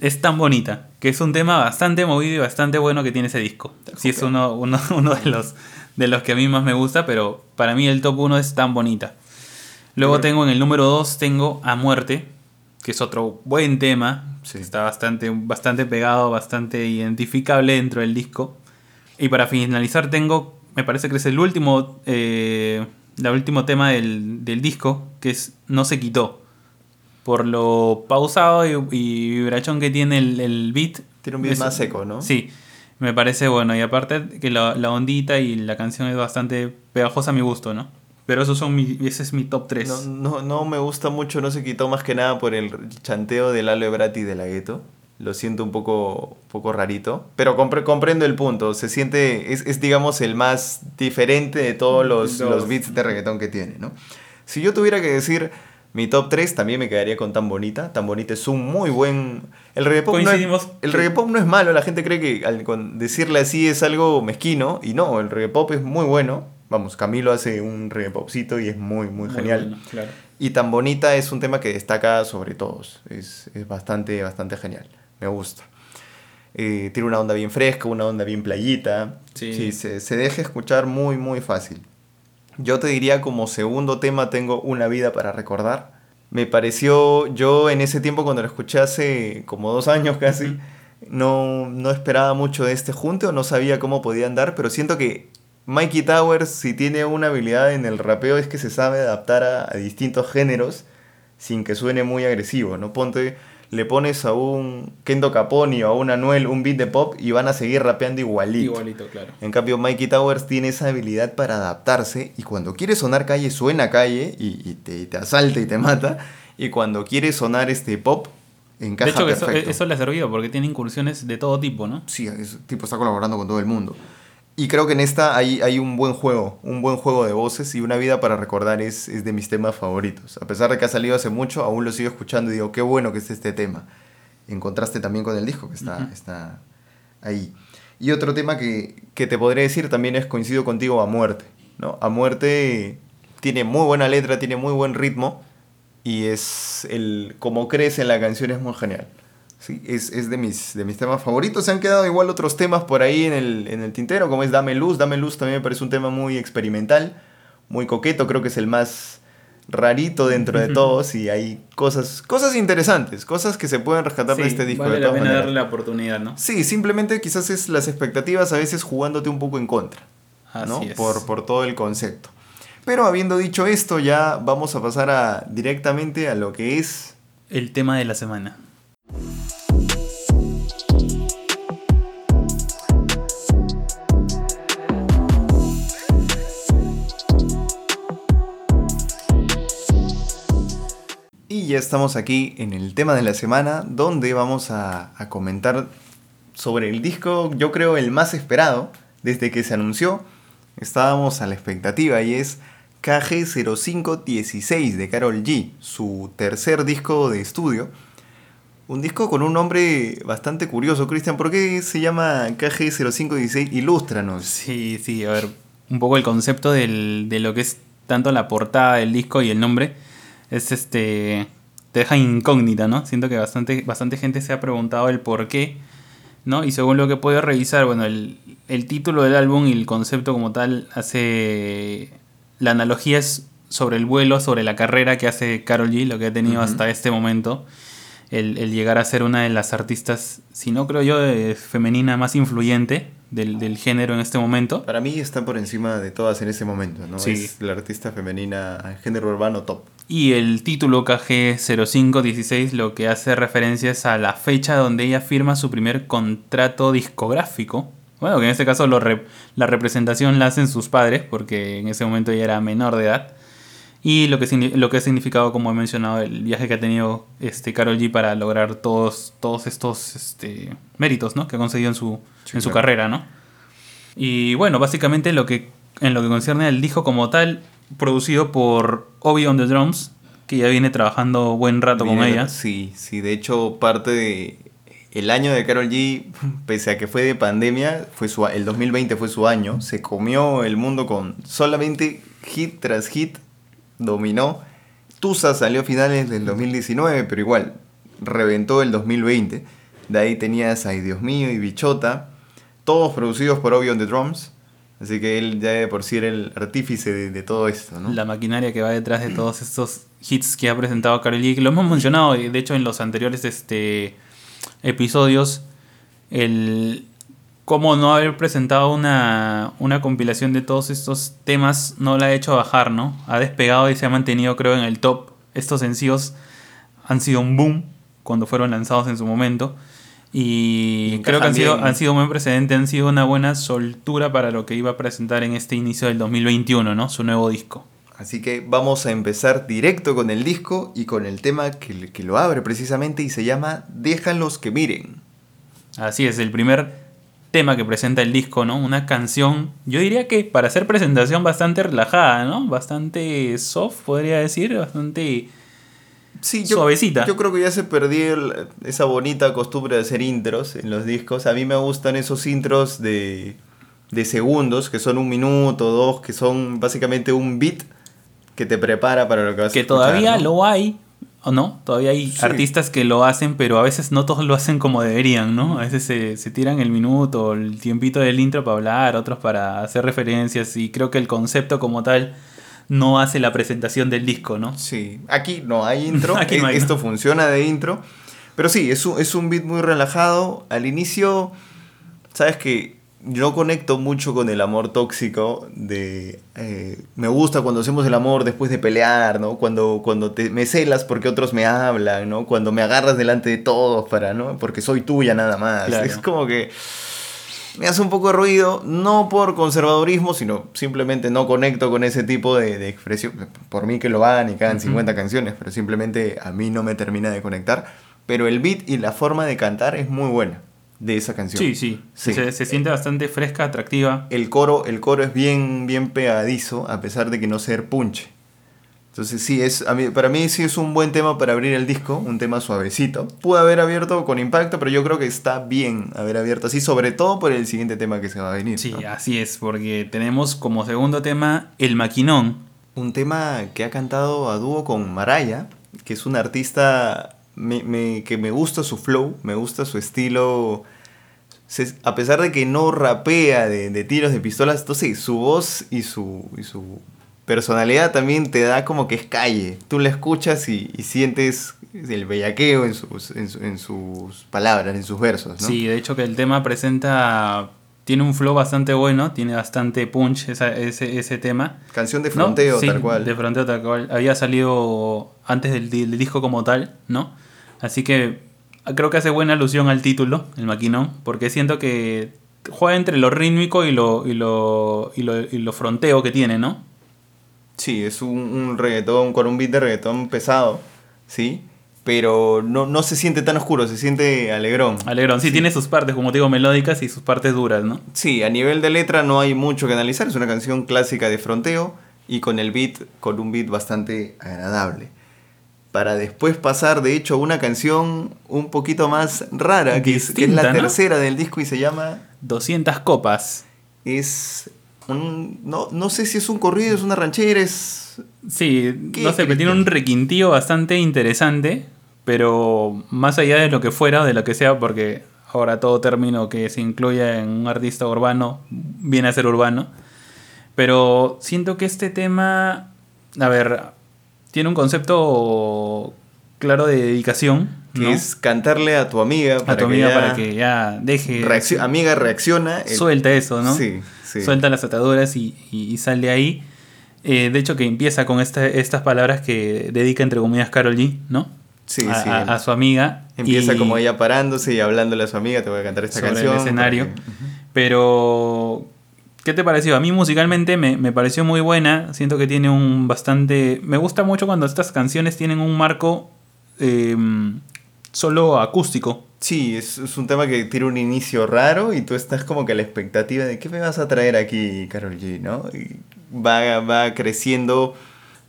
Es tan bonita, que es un tema bastante movido y bastante bueno que tiene ese disco. Sí, es uno, uno, uno de, los, de los que a mí más me gusta, pero para mí el top 1 es tan bonita. Luego tengo en el número 2 tengo A Muerte, que es otro buen tema. Está bastante, bastante pegado, bastante identificable dentro del disco. Y para finalizar tengo, me parece que es el último, eh, el último tema del, disco, que es No se quitó. Por lo pausado y, y vibrachón que tiene el, beat. Tiene un beat más seco, ¿no? Sí, me parece bueno. Y aparte que la, la ondita y la canción es bastante pegajosa a mi gusto, ¿no? Pero esos son mi, ese es mi top 3. No, no, me gusta mucho, no se quitó más que nada por el chanteo del Lalo Ebrati de la Gueto. Lo siento un poco, poco rarito. Pero comprendo el punto. Se siente, es, digamos el más diferente de todos los, los beats de reggaetón que tiene, ¿no? Si yo tuviera que decir mi top 3, también me quedaría con Tan Bonita. Tan Bonita es un muy buen... El reggae pop, no es, el reggae pop no es malo. La gente cree que al, decirle así es algo mezquino. Y no, el reggae pop es muy bueno Vamos, Camilo hace un reggae popcito y es muy, muy, genial. Y tan bonita es un tema que destaca sobre todos. Es, bastante, bastante genial. Me gusta. Eh, tiene una onda bien fresca, una onda bien playita. Sí. se, se deja escuchar muy, muy fácil. Yo te diría como segundo tema tengo Una vida para recordar. Me pareció, yo en ese tiempo cuando lo escuché hace como dos años casi, no, no esperaba mucho de este junte o no sabía cómo podía andar, pero siento que Mikey Towers, si tiene una habilidad en el rapeo, es que se sabe adaptar a, distintos géneros sin que suene muy agresivo, ¿no? Ponte, le pones a un Kendo Caponi o a un Anuel un beat de pop y van a seguir rapeando igualito. Igualito, claro. En cambio, Mikey Towers tiene esa habilidad para adaptarse y cuando quiere sonar calle, suena calle y, te, te, asalta y te mata. Y cuando quiere sonar este pop, encaja De hecho, Eso, eso, le ha servido porque tiene incursiones de todo tipo, ¿no? Sí, tipo está colaborando con todo el mundo. Y creo que en esta hay, hay un buen juego, un buen juego de voces y una vida para recordar es, es, de mis temas favoritos. A pesar de que ha salido hace mucho, aún lo sigo escuchando y digo, qué bueno que es este tema. En contraste también con el disco que está, está ahí. Y otro tema que, que, te podría decir también es coincido contigo a muerte. ¿no? A muerte tiene muy buena letra, tiene muy buen ritmo y es el como crece en la canción es muy genial. Sí, es, es, de, mis, de mis temas favoritos. Se han quedado igual otros temas por ahí en el, en el tintero, como es Dame Luz. Dame Luz también me parece un tema muy experimental, muy coqueto. Creo que es el más rarito dentro de todos y hay cosas, cosas interesantes, cosas que se pueden rescatar de este disco. Vale de la pena darle la oportunidad, ¿no? Sí, simplemente quizás es las expectativas a veces jugándote un poco en contra, ¿no? Por, por todo el concepto. Pero habiendo dicho esto, ya vamos a pasar a, directamente a lo que es... El tema de la semana. Ya estamos aquí en el tema de la semana, donde vamos a, comentar sobre el disco, yo creo el más esperado desde que se anunció. Estábamos a la expectativa y es KG0516 de Carol G, su tercer disco de estudio un disco con un nombre bastante curioso, Cristian. ¿Por qué se llama KG0516? Ilústranos. Sí, sí, a ver, un poco el concepto del, de lo que es tanto la portada del disco y el nombre. Es este. Te deja incógnita, ¿no? Siento que bastante, bastante gente se ha preguntado el por qué, ¿no? Y según lo que puedo revisar, bueno, el, el título del álbum y el concepto como tal hace. La analogía es sobre el vuelo, sobre la carrera que hace Carol G, lo que ha tenido hasta este momento el, llegar a ser una de las artistas, si no creo yo, de femenina más influyente del, género en este momento. Para mí está por encima de todas en ese momento, ¿no? Es la artista femenina género urbano top. Y el título KG0516 lo que hace referencia es a la fecha donde ella firma su primer contrato discográfico, Bueno, que en este caso lo la representación la hacen sus padres, porque en ese momento ella era menor de edad. Y lo que, lo que ha significado, como he mencionado, el viaje que ha tenido este Carol G para lograr todos, todos estos este, méritos ¿no? que ha conseguido en su, en su carrera. ¿no? Y bueno, básicamente lo que, en lo que concierne al disco como tal, producido por Obi on the Drums, que ya viene trabajando buen rato con ella. Sí, sí, de hecho parte de el año de Carol G, pese a que fue de pandemia, fue su, el 2020 fue su año, se comió el mundo con solamente hit tras hit dominó. Tusa salió a finales del 2019, pero igual, reventó el 2020. De ahí tenías Ay Dios mío y Bichota, todos producidos por Obi on the Drums. Así que él ya de por sí era el artífice de, todo esto. La maquinaria que va detrás de todos estos hits que ha presentado Karol G, que lo hemos mencionado, de hecho, en los anteriores este, episodios, el, cómo no haber presentado una, compilación de todos estos temas no la ha hecho bajar, ¿no? Ha despegado y se ha mantenido, creo, en el top. Estos sencillos han sido un boom cuando fueron lanzados en su momento. Y, creo que han sido, han sido un buen precedente, han sido una buena soltura para lo que iba a presentar en este inicio del 2021, ¿no? Su nuevo disco. Así que vamos a empezar directo con el disco y con el tema que, que lo abre precisamente y se llama Déjalos que miren. Así es, el primer tema que presenta el disco, ¿no? Una canción, yo diría que para hacer presentación bastante relajada, ¿no? Bastante soft, podría decir, bastante sí, yo, suavecita. Yo creo que ya se perdió esa bonita costumbre de hacer intros en los discos. A mí me gustan esos intros de, de segundos, que son un minuto, dos, que son básicamente un beat que te prepara para lo que vas que a escuchar. Que todavía lo hay, ¿O no? Todavía hay artistas que lo hacen, pero a veces no todos lo hacen como deberían, ¿no? A veces se, tiran el minuto, el tiempito del intro para hablar, otros para hacer referencias, y creo que el concepto como tal no hace la presentación del disco, ¿no? Sí, aquí no hay intro, Aquí no esto funciona de intro, pero sí, es un, es un beat muy relajado. Al inicio, sabes que yo conecto mucho con el amor tóxico de eh, me gusta cuando hacemos el amor después de pelear, ¿no? Cuando, cuando te, me celas porque otros me hablan, ¿no? Cuando me agarras delante de todos para, ¿no? Porque soy tuya nada más. Es como que me hace un poco de ruido, no por conservadurismo, sino simplemente no conecto con ese tipo de, expresión. Por mí que lo hagan y que hagan 50 canciones, pero simplemente a mí no me termina de conectar. Pero el beat y la forma de cantar es muy buena de esa canción. Sí, sí. Se, siente bastante fresca, atractiva. El coro, el coro es bien, bien pegadizo, a pesar de que no ser punche. Entonces sí, es, a mí, para mí sí es un buen tema para abrir el disco, un tema suavecito. Pude haber abierto con impacto, pero yo creo que está bien haber abierto así, sobre todo por el siguiente tema que se va a venir. Sí, así es, porque tenemos como segundo tema El Maquinón. Un tema que ha cantado a dúo con Maraya, que es una artista me, que me gusta su flow, me gusta su estilo. a pesar de que no rapea de, tiros de pistolas, entonces su voz y su, y su personalidad también te da como que es calle. Tú la escuchas y, sientes el bellaqueo en sus, en, sus palabras, en sus versos. ¿no? Sí, de hecho que el tema presenta tiene un flow bastante bueno, tiene bastante punch ese, ese, tema. Canción de fronteo, tal cual. De fronteo, tal cual. Había salido antes del, del, disco como tal, ¿no? Así que creo que hace buena alusión al título, el maquinón, porque siento que juega entre lo rítmico y lo, y lo, y lo, fronteo que tiene, ¿no? Sí, es un, un, reggaetón con un beat de reggaetón pesado, ¿sí? Pero no, no se siente tan oscuro, se siente alegrón. Alegrón, sí, tiene sus partes, como te digo, melódicas y sus partes duras, ¿no? Sí, a nivel de letra no hay mucho que analizar, es una canción clásica de fronteo y con el beat, con un beat bastante agradable para después pasar, de hecho, a una canción un poquito más rara, que, es, la tercera del disco y se llama... 200 copas. Es un... No, no sé si es un corrido, es una ranchera, es... Sí, no sé, pero tiene un requintío bastante interesante, pero más allá de lo que fuera, de lo que sea, porque ahora todo término que se incluya en un artista urbano viene a ser urbano. Pero siento que este tema, a ver, tiene un concepto claro de dedicación. Que es cantarle a tu amiga para, a tu amiga que, para que ya deje. amiga reacciona. Suelta eso, ¿no? Sí, sí. Suelta las ataduras y, sale ahí. Eh, de hecho, que empieza con estas palabras que dedica, entre comillas, Carol G, ¿no? Sí, a, sí. A, su amiga. Empieza como ella parándose y hablándole a su amiga, te voy a cantar esta sobre canción. el escenario. Pero, ¿qué te pareció? A mí musicalmente me, me, pareció muy buena. Siento que tiene un bastante... Me gusta mucho cuando estas canciones tienen un marco eh, solo acústico. Sí, es, es, un tema que tiene un inicio raro y tú estás como que a la expectativa de qué me vas a traer aquí, Carol G, ¿no? Va, va creciendo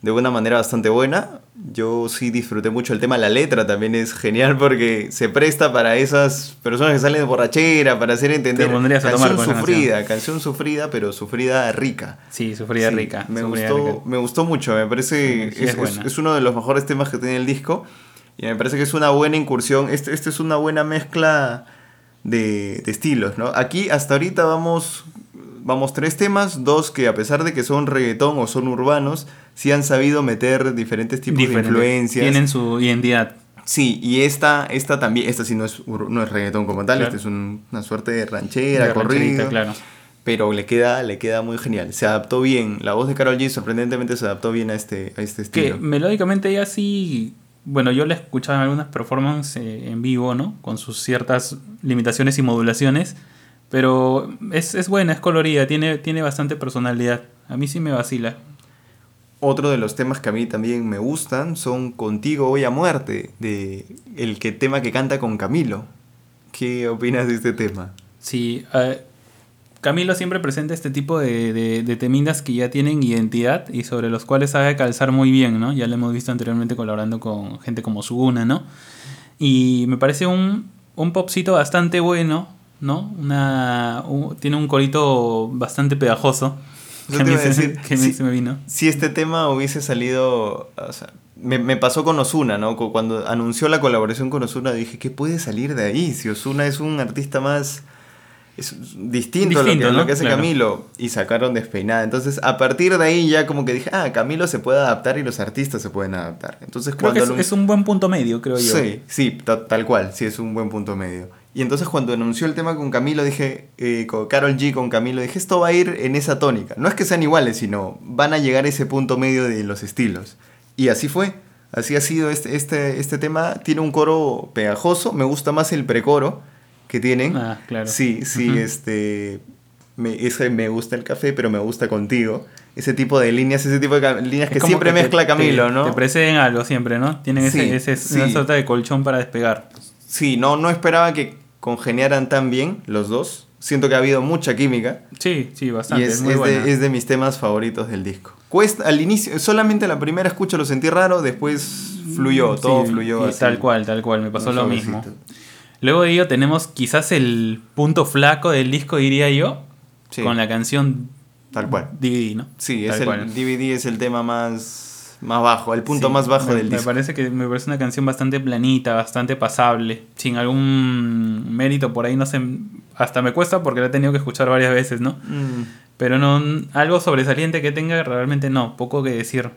de una manera bastante buena. Yo sí disfruté mucho el tema, la letra también es genial porque se presta para esas personas que salen de borrachera, para hacer entender. Te canción sufrida, canción sufrida, pero sufrida rica. Sí, sufrida rica. Me, gustó, me gustó mucho, me parece. es, es, uno de los mejores temas que tiene el disco. Y me parece que es una buena incursión. Este, este es una buena mezcla de, de, estilos, ¿no? Aquí hasta ahorita vamos, vamos tres temas, dos que a pesar de que son reggaetón o son urbanos, sí han sabido meter diferentes tipos de influencias. Tienen su identidad. Sí, y esta, esta también, esta sí no es, no es reggaetón como tal, esta es una suerte de ranchera, corrida. Claro. Pero le queda, le queda muy genial. Se adaptó bien. La voz de Carol G sorprendentemente se adaptó bien a este, a este estilo. Que melódicamente ella sí bueno, yo la he escuchado en algunas performances eh, en vivo, ¿no? Con sus ciertas limitaciones y modulaciones. Pero es, es, buena, es colorida, tiene, tiene bastante personalidad. A mí sí me vacila. Otro de los temas que a mí también me gustan son Contigo Hoy a Muerte, de el que, tema que canta con Camilo. ¿Qué opinas de este tema? Sí, uh, Camilo siempre presenta este tipo de, de, temidas que ya tienen identidad y sobre los cuales sabe calzar muy bien, ¿no? Ya lo hemos visto anteriormente colaborando con gente como Suguna, ¿no? Y me parece un, un popcito bastante bueno, ¿no? Una, tiene un corito bastante pegajoso. Decir, si, me vino. Si este tema hubiese salido, o sea, me, me, pasó con Osuna, ¿no? Cuando anunció la colaboración con Osuna dije, ¿qué puede salir de ahí? Si Osuna es un artista más es distinto, a lo que, hace Camilo. Y sacaron despeinada. Entonces, a partir de ahí ya como que dije, ah, Camilo se puede adaptar y los artistas se pueden adaptar. Entonces, cuando es, un buen punto medio, creo yo. Sí, sí, tal cual, sí, es un buen punto medio. Y entonces cuando anunció el tema con Camilo, dije, eh, con Carol G con Camilo, dije, esto va a ir en esa tónica. No es que sean iguales, sino van a llegar a ese punto medio de los estilos. Y así fue. Así ha sido este, este, este tema. Tiene un coro pegajoso. Me gusta más el precoro que tienen. Ah, claro. Sí, sí, este. Me, me gusta el café, pero me gusta contigo. Ese tipo de líneas, ese tipo de líneas que siempre mezcla Camilo, ¿no? Te preceden algo siempre, ¿no? Tienen ese, ese una sorta de colchón para despegar. Sí, no, no esperaba que congeniaran tan bien los dos. Siento que ha habido mucha química. Sí, sí, bastante. Y es, de, es de, mis temas favoritos del disco. Cuesta, al inicio, solamente la primera escucha lo sentí raro, después fluyó, todo fluyó. Así. Tal cual, tal cual, me pasó lo mismo. Luego de ello tenemos quizás el punto flaco del disco, diría yo, con la canción Tal cual. DVD, ¿no? Sí, es el, DVD es el tema más, más bajo, el punto más bajo del disco. Me parece que me parece una canción bastante planita, bastante pasable, sin algún mérito por ahí, no sé, hasta me cuesta porque la he tenido que escuchar varias veces, ¿no? Mm. Pero no, algo sobresaliente que tenga, realmente no, poco que decir.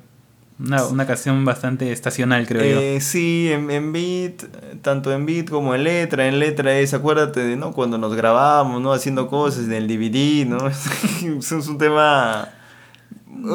Una, canción bastante estacional, creo yo. Eh, sí, en, en, beat, tanto en beat como en letra. En letra es, acuérdate de, ¿no? Cuando nos grabábamos, ¿no? Haciendo cosas en el DVD, ¿no? es un tema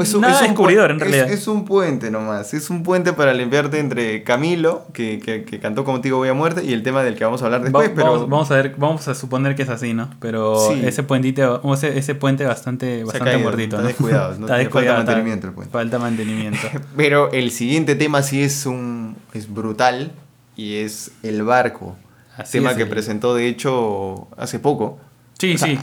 es un, descubridor, en realidad. Es, un puente nomás. Es un puente para limpiarte entre Camilo, que, que, que, cantó Contigo Voy a Muerte, y el tema del que vamos a hablar después. pero... vamos, a ver, vamos a suponer que es así, ¿no? Pero ese puentito, ese, ese puente bastante, bastante muertito, está ¿no? Descuidado, ¿no? está descuidado. Falta mantenimiento el puente. Falta mantenimiento. pero el siguiente tema sí es un. es brutal. Y es el barco. Así tema que presentó de hecho hace poco. Sí, sí.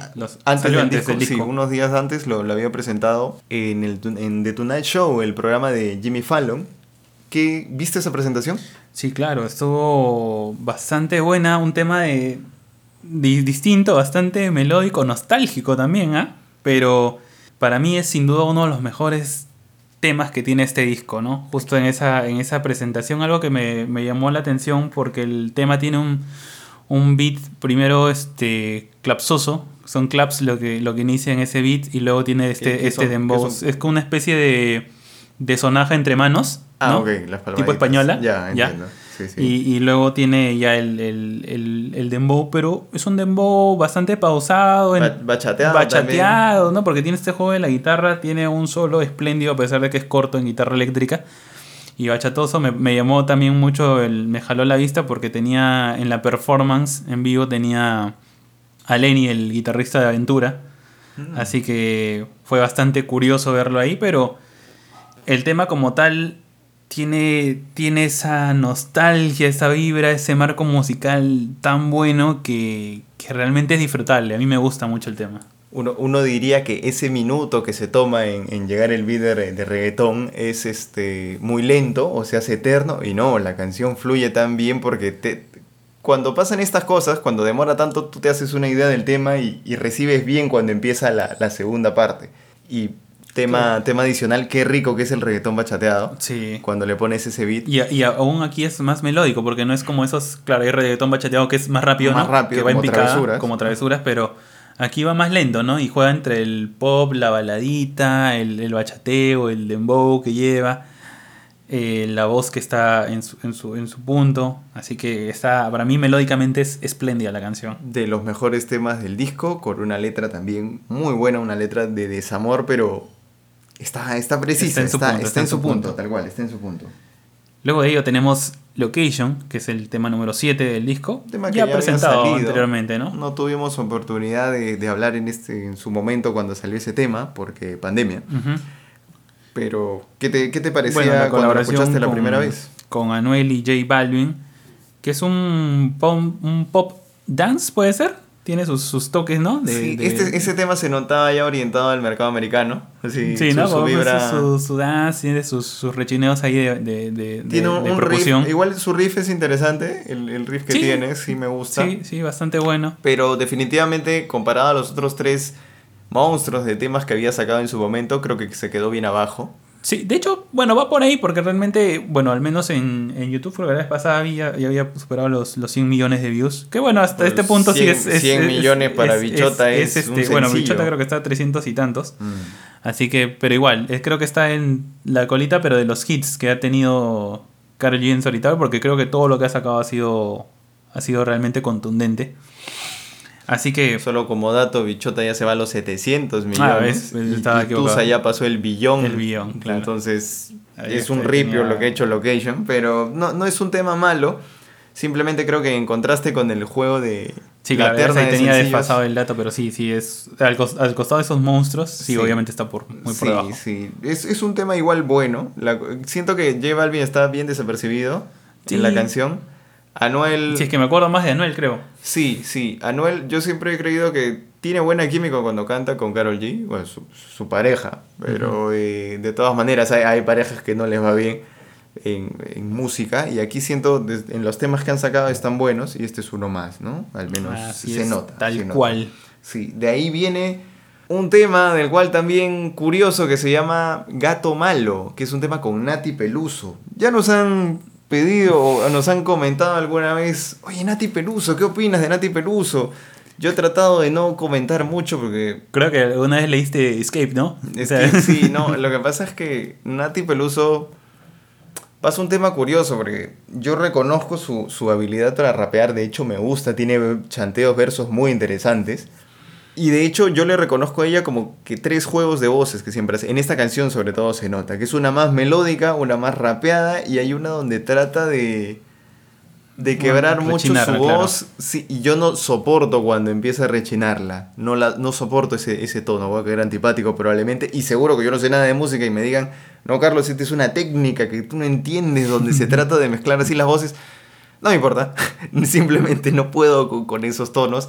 antes, del, disco, Sí, unos días antes lo, lo, había presentado en, el, en The Tonight Show, el programa de Jimmy Fallon. ¿Qué, ¿Viste esa presentación? Sí, claro, estuvo bastante buena. Un tema de, distinto, bastante melódico, nostálgico también, ¿ah? Pero para mí es sin duda uno de los mejores temas que tiene este disco, ¿no? Justo en esa, en esa presentación, algo que me, me llamó la atención porque el tema tiene un un beat primero este clapsoso, son claps lo que, lo que inicia en ese beat y luego tiene este, este dembow. Es como una especie de, de sonaja entre manos. Ah, tipo española. Ya, entiendo. Y, luego tiene ya el, el, el, dembow, pero es un dembow bastante pausado. En, bachateado. Bachateado, ¿no? Porque tiene este juego de la guitarra, tiene un solo espléndido a pesar de que es corto en guitarra eléctrica y bachatoso me, me, llamó también mucho, el, me jaló la vista porque tenía en la performance en vivo tenía a Lenny, el guitarrista de Aventura. Mm. Así que fue bastante curioso verlo ahí, pero el tema como tal tiene, tiene esa nostalgia, esa vibra, ese marco musical tan bueno que, que realmente es disfrutable. A mí me gusta mucho el tema. Uno, uno diría que ese minuto que se toma en, en llegar el beat de, re- de reggaetón es este, muy lento o se hace eterno. Y no, la canción fluye tan bien porque te, cuando pasan estas cosas, cuando demora tanto, tú te haces una idea del tema y, y recibes bien cuando empieza la, la segunda parte. Y tema, tema adicional, qué rico que es el reggaetón bachateado. Sí. Cuando le pones ese beat. Y, y aún aquí es más melódico, porque no es como esos, claro, hay reggaetón bachateado que es más rápido, Más ¿no? rápido, que va en como picada, travesuras. como travesuras, pero aquí va más lento, ¿no? Y juega entre el pop, la baladita, el, el bachateo, el dembow que lleva, eh, la voz que está en su, en, su, en su punto. Así que está, para mí melódicamente es espléndida la canción. de los mejores temas del disco, con una letra también muy buena, una letra de desamor, pero está, está precisa, Está en su está en punto, su punto, tal cual, está en su punto. Luego de ello tenemos Location, que es el tema número 7 del disco. Tema que ya presentado salido. anteriormente, ¿no? No tuvimos oportunidad de, de hablar en, este, en su momento cuando salió ese tema, porque pandemia. Pero, ¿qué te, qué te parecía Bueno, la cuando lo escuchaste la con- primera vez? Con Anuel y J Balvin, que es un pop, un pop dance, ¿puede ser? Tiene sus, sus toques, ¿no? De- Sí, de- este, ese tema se notaba ya orientado al mercado americano. Así, Sí, su- ¿no? su vibra- su, su dance, tiene sus, sus rechineos ahí de, de, de- Tiene un, un riff, igual su riff es interesante, el, el riff que Sí. tiene, sí me gusta. Sí, sí, bastante bueno. Pero definitivamente, comparado a los otros tres monstruos de temas que había sacado en su momento, creo que se quedó bien abajo. Sí, de hecho, bueno, va por ahí porque realmente, bueno, al menos en, en YouTube, porque la vez pasada había, ya había superado los, los 100 millones de views. Que bueno, hasta Pues este punto sí 100 es... es- 100 es- millones para Bichota es un este, Bueno, sencillo. Bichota creo que está a 300 y tantos. Así que, pero igual, creo que está en la colita, pero de los hits que ha tenido Karol G en solitario, porque creo que todo lo que ha sacado ha sido, ha sido realmente contundente. Así que, Solo como dato, Bichota ya se va a los 700 millones. Ah, ves, pues, estaba y. Tusa ya pasó el billón. El billón, claro. Entonces, Ahí es un ripio tenía- lo que ha hecho Location. Pero no, no es un tema malo. Simplemente creo que en contraste con el juego de. sí, la claro, se de tenía sencillos, desfasado el dato, pero sí, sí, es al, cos- al costado de esos monstruos, sí, Sí. obviamente está por, muy por sí, debajo. sí. Es, es un tema igual bueno. La- siento que J Balvin está bien desapercibido Sí. en la canción. Anuel. Sí, es que me acuerdo más de Anuel, creo. Sí, sí. Anuel, yo siempre he creído que tiene buena química cuando canta con Carol G, bueno, su, su pareja. Pero eh, de todas maneras hay, hay parejas que no les va bien en, en música. Y aquí siento, en los temas que han sacado están buenos y este es uno más, ¿no? Al menos se es, nota. Tal se nota. cual. Sí, de ahí viene un tema del cual también curioso que se llama Gato Malo, que es un tema con Nati Peluso. Ya nos han pedido o nos han comentado alguna vez, oye Nati Peluso, ¿qué opinas de Nati Peluso? Yo he tratado de no comentar mucho porque... Creo que alguna vez leíste Escape, ¿no? Es O sea, que sí, no, lo que pasa es que Nati Peluso pasa un tema curioso porque yo reconozco su, su habilidad para rapear, de hecho me gusta, tiene chanteos, versos muy interesantes. Y de hecho yo le reconozco a ella como que tres juegos de voces que siempre hace. En esta canción sobre todo se nota, que es una más melódica, una más rapeada y hay una donde trata de... De quebrar Bueno, mucho su claro. voz, sí, y yo no soporto cuando empieza a rechinarla. No, la, no soporto ese, ese tono, voy a quedar antipático probablemente. Y seguro que yo no sé nada de música y me digan, no, Carlos, esta es una técnica que tú no entiendes, donde se trata de mezclar así las voces. No me importa, simplemente no puedo con, con esos tonos.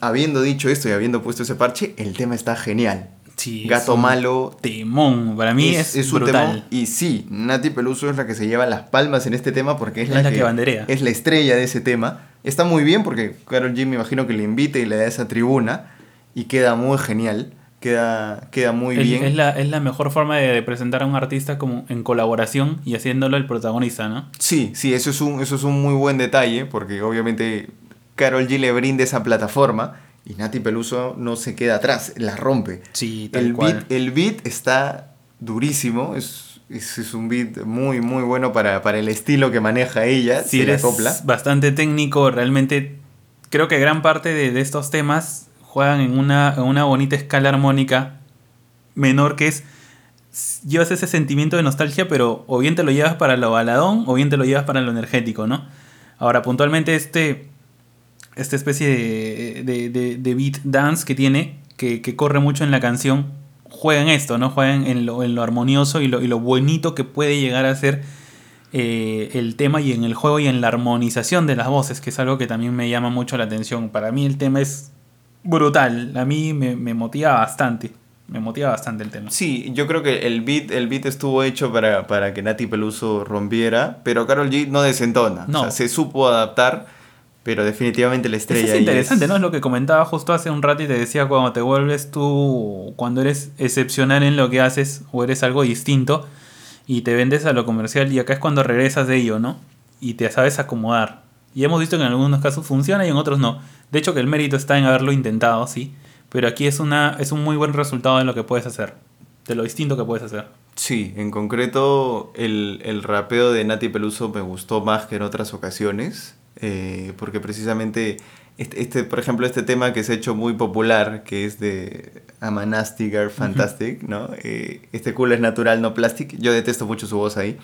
Habiendo dicho esto y habiendo puesto ese parche, el tema está genial. sí, Gato Malo Temón. Para mí es, un brutal. temón. Y sí, Nati Peluso es la que se lleva las palmas en este tema porque es, Es la que banderea. Es la estrella de ese tema. Está muy bien porque Carol G me imagino que le invite y le da esa tribuna y queda muy genial. Queda, queda muy bien. Es, la, es la mejor forma de presentar a un artista como en colaboración y haciéndolo el protagonista, ¿no? Sí, sí, eso es, un, eso es un muy buen detalle porque obviamente Carol G le brinda esa plataforma y Nati Peluso no se queda atrás, la rompe. Sí, El beat, el beat está durísimo, es, es, es un beat muy, muy bueno para, para el estilo que maneja ella, eres acopla. bastante técnico, realmente creo que gran parte de, de estos temas juegan en una, en una bonita escala armónica menor que es llevas ese sentimiento de nostalgia, pero o bien te lo llevas para lo baladón o bien te lo llevas para lo energético, ¿no? Ahora, puntualmente este esta especie de, de, de, de beat dance que tiene, que, que, corre mucho en la canción, juega en esto, ¿no? Juega en lo, en lo armonioso y lo, y lo bonito que puede llegar a ser eh, el tema y en el juego y en la armonización de las voces, que es algo que también me llama mucho la atención. Para mí el tema es brutal, a mí me, me motiva bastante. Me motiva bastante el tema. Sí, yo creo que el beat, el beat estuvo hecho para, para que Nati Peluso rompiera, pero Carol G no desentona. No. O sea, se supo adaptar, pero definitivamente la estrella. Eso es interesante, es... ¿no? Es lo que comentaba justo hace un rato y te decía cuando te vuelves tú, cuando eres excepcional en lo que haces o eres algo distinto y te vendes a lo comercial y acá es cuando regresas de ello, ¿no? Y te sabes acomodar. Y hemos visto que en algunos casos funciona y en otros no. De hecho que el mérito está en haberlo intentado, sí. Pero aquí es, una, es un muy buen resultado de lo que puedes hacer. De lo distinto que puedes hacer. Sí, en concreto el, el rapeo de Nati Peluso me gustó más que en otras ocasiones. Eh, porque precisamente este, este, por ejemplo, este tema que se ha hecho muy popular, que es de Are Fantastic, uh -huh. ¿no? Eh, este culo es natural, no plastic. Yo detesto mucho su voz ahí.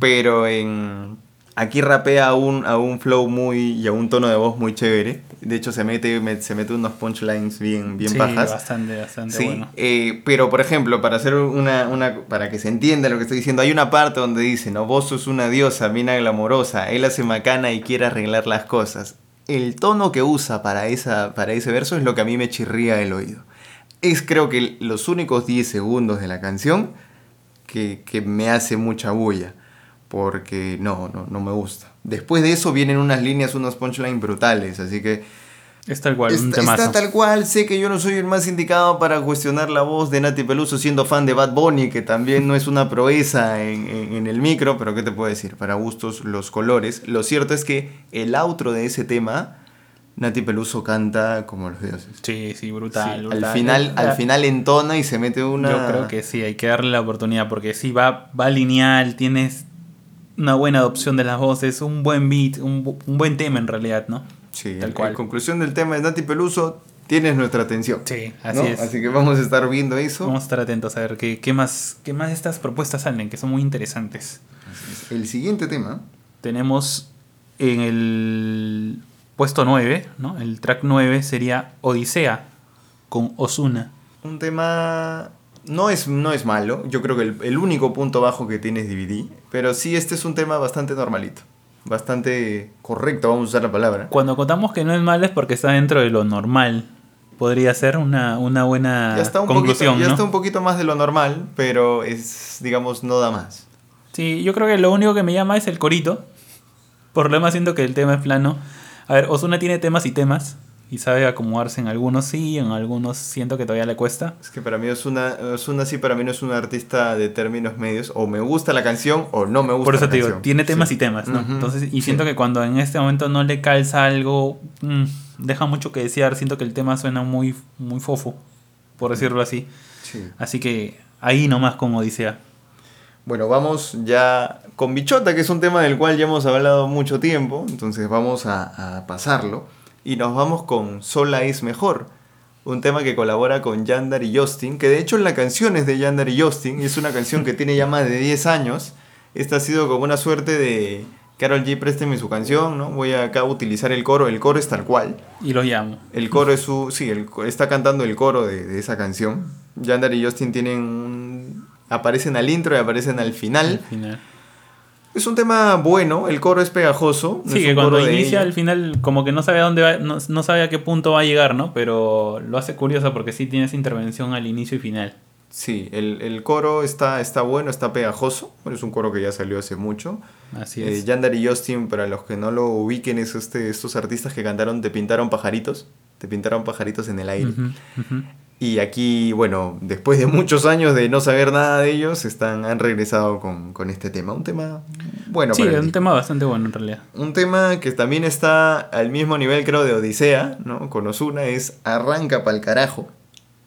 Pero en, aquí rapea a un, a un flow muy y a un tono de voz muy chévere. De hecho, se mete, me, se mete unos punchlines bien, bien sí, bajas. bastante, bastante sí, bueno. Eh, pero, por ejemplo, para hacer una, una, para que se entienda lo que estoy diciendo, hay una parte donde dice, ¿no? Vos sos una diosa, mina glamorosa, él hace macana y quiere arreglar las cosas. El tono que usa para, esa, para ese verso es lo que a mí me chirría el oído. Es creo que los únicos 10 segundos de la canción que, que me hace mucha bulla porque no, no, no me gusta. Después de eso vienen unas líneas, unos punchlines brutales, así que... Es tal cual, un está, está tal cual, sé que yo no soy el más indicado para cuestionar la voz de Nati Peluso siendo fan de Bad Bunny, que también no es una proeza en, en, en, el micro, pero ¿qué te puedo decir? Para gustos los colores. Lo cierto es que el outro de ese tema, Nati Peluso canta como los dioses. Sí, sí, brutal. Sí, brutal. Al, final, al final entona y se mete una... Yo creo que sí, hay que darle la oportunidad, porque sí, va, va lineal, tienes una buena adopción de las voces, un buen beat, un, un buen tema en realidad, ¿no? Sí, Tal cual. en conclusión del tema de Nati Peluso, tienes nuestra atención. Sí, así ¿no? es. Así que vamos a estar viendo eso. Vamos a estar atentos a ver qué, qué, más, qué más de estas propuestas salen, que son muy interesantes. El siguiente tema. Tenemos en el puesto 9, ¿no? El track 9 sería Odisea con Osuna. Un tema no es, no es malo, yo creo que el, el, único punto bajo que tiene es DVD, pero sí este es un tema bastante normalito, bastante correcto, vamos a usar la palabra. Cuando contamos que no es malo es porque está dentro de lo normal, podría ser una, una buena ya está un conclusión. Poquito, ya ¿no? está un poquito más de lo normal, pero es, digamos, no da más. Sí, yo creo que lo único que me llama es el corito, por lo demás siento que el tema es plano. A ver, Osuna tiene temas y temas, y sabe acomodarse en algunos sí, en algunos siento que todavía le cuesta. Es que para mí Osuna, Osuna sí, para mí no es un artista de términos medios, o me gusta la canción o no me gusta Por eso la te canción. digo, tiene temas sí. y temas, ¿no? Uh -huh. Entonces, y siento sí. que cuando en este momento no le calza algo, mmm, deja mucho que desear, siento que el tema suena muy, muy fofo, por decirlo así. Sí. Así que ahí nomás con Odisea. Bueno, vamos ya con Bichota, que es un tema del cual ya hemos hablado mucho tiempo, entonces vamos a, a pasarlo. Y nos vamos con Sola es mejor, un tema que colabora con Yandar y Justin, que de hecho la canción es de Yandar y Justin, y es una canción que tiene ya más de 10 años. Esta ha sido como una suerte de Carol G, présteme su canción, ¿no? Voy a acá a utilizar el coro, el coro es tal cual. Y lo llamo. El coro es su, sí, el, está cantando el coro de, de esa canción. Yandar y Justin tienen un, aparecen al intro y aparecen al final. Al final. Es un tema bueno, el coro es pegajoso. Sí, es que cuando inicia al final como que no sabe a dónde va, no, no, sabe a qué punto va a llegar, ¿no? Pero lo hace curioso porque sí tiene esa intervención al inicio y final. Sí, el, el coro está, está bueno, está pegajoso. Bueno, es un coro que ya salió hace mucho. Así es. Eh, Yandar y Justin, para los que no lo ubiquen, es este, estos artistas que cantaron Te pintaron pajaritos. Te pintaron pajaritos en el aire. Uh -huh, uh -huh. Y aquí, bueno, después de muchos años de no saber nada de ellos, están, han regresado con, con este tema. Un tema bueno. Sí, para un tema bastante bueno en realidad. Un tema que también está al mismo nivel, creo, de Odisea, ¿no? Con Osuna, es Arranca pa'l carajo.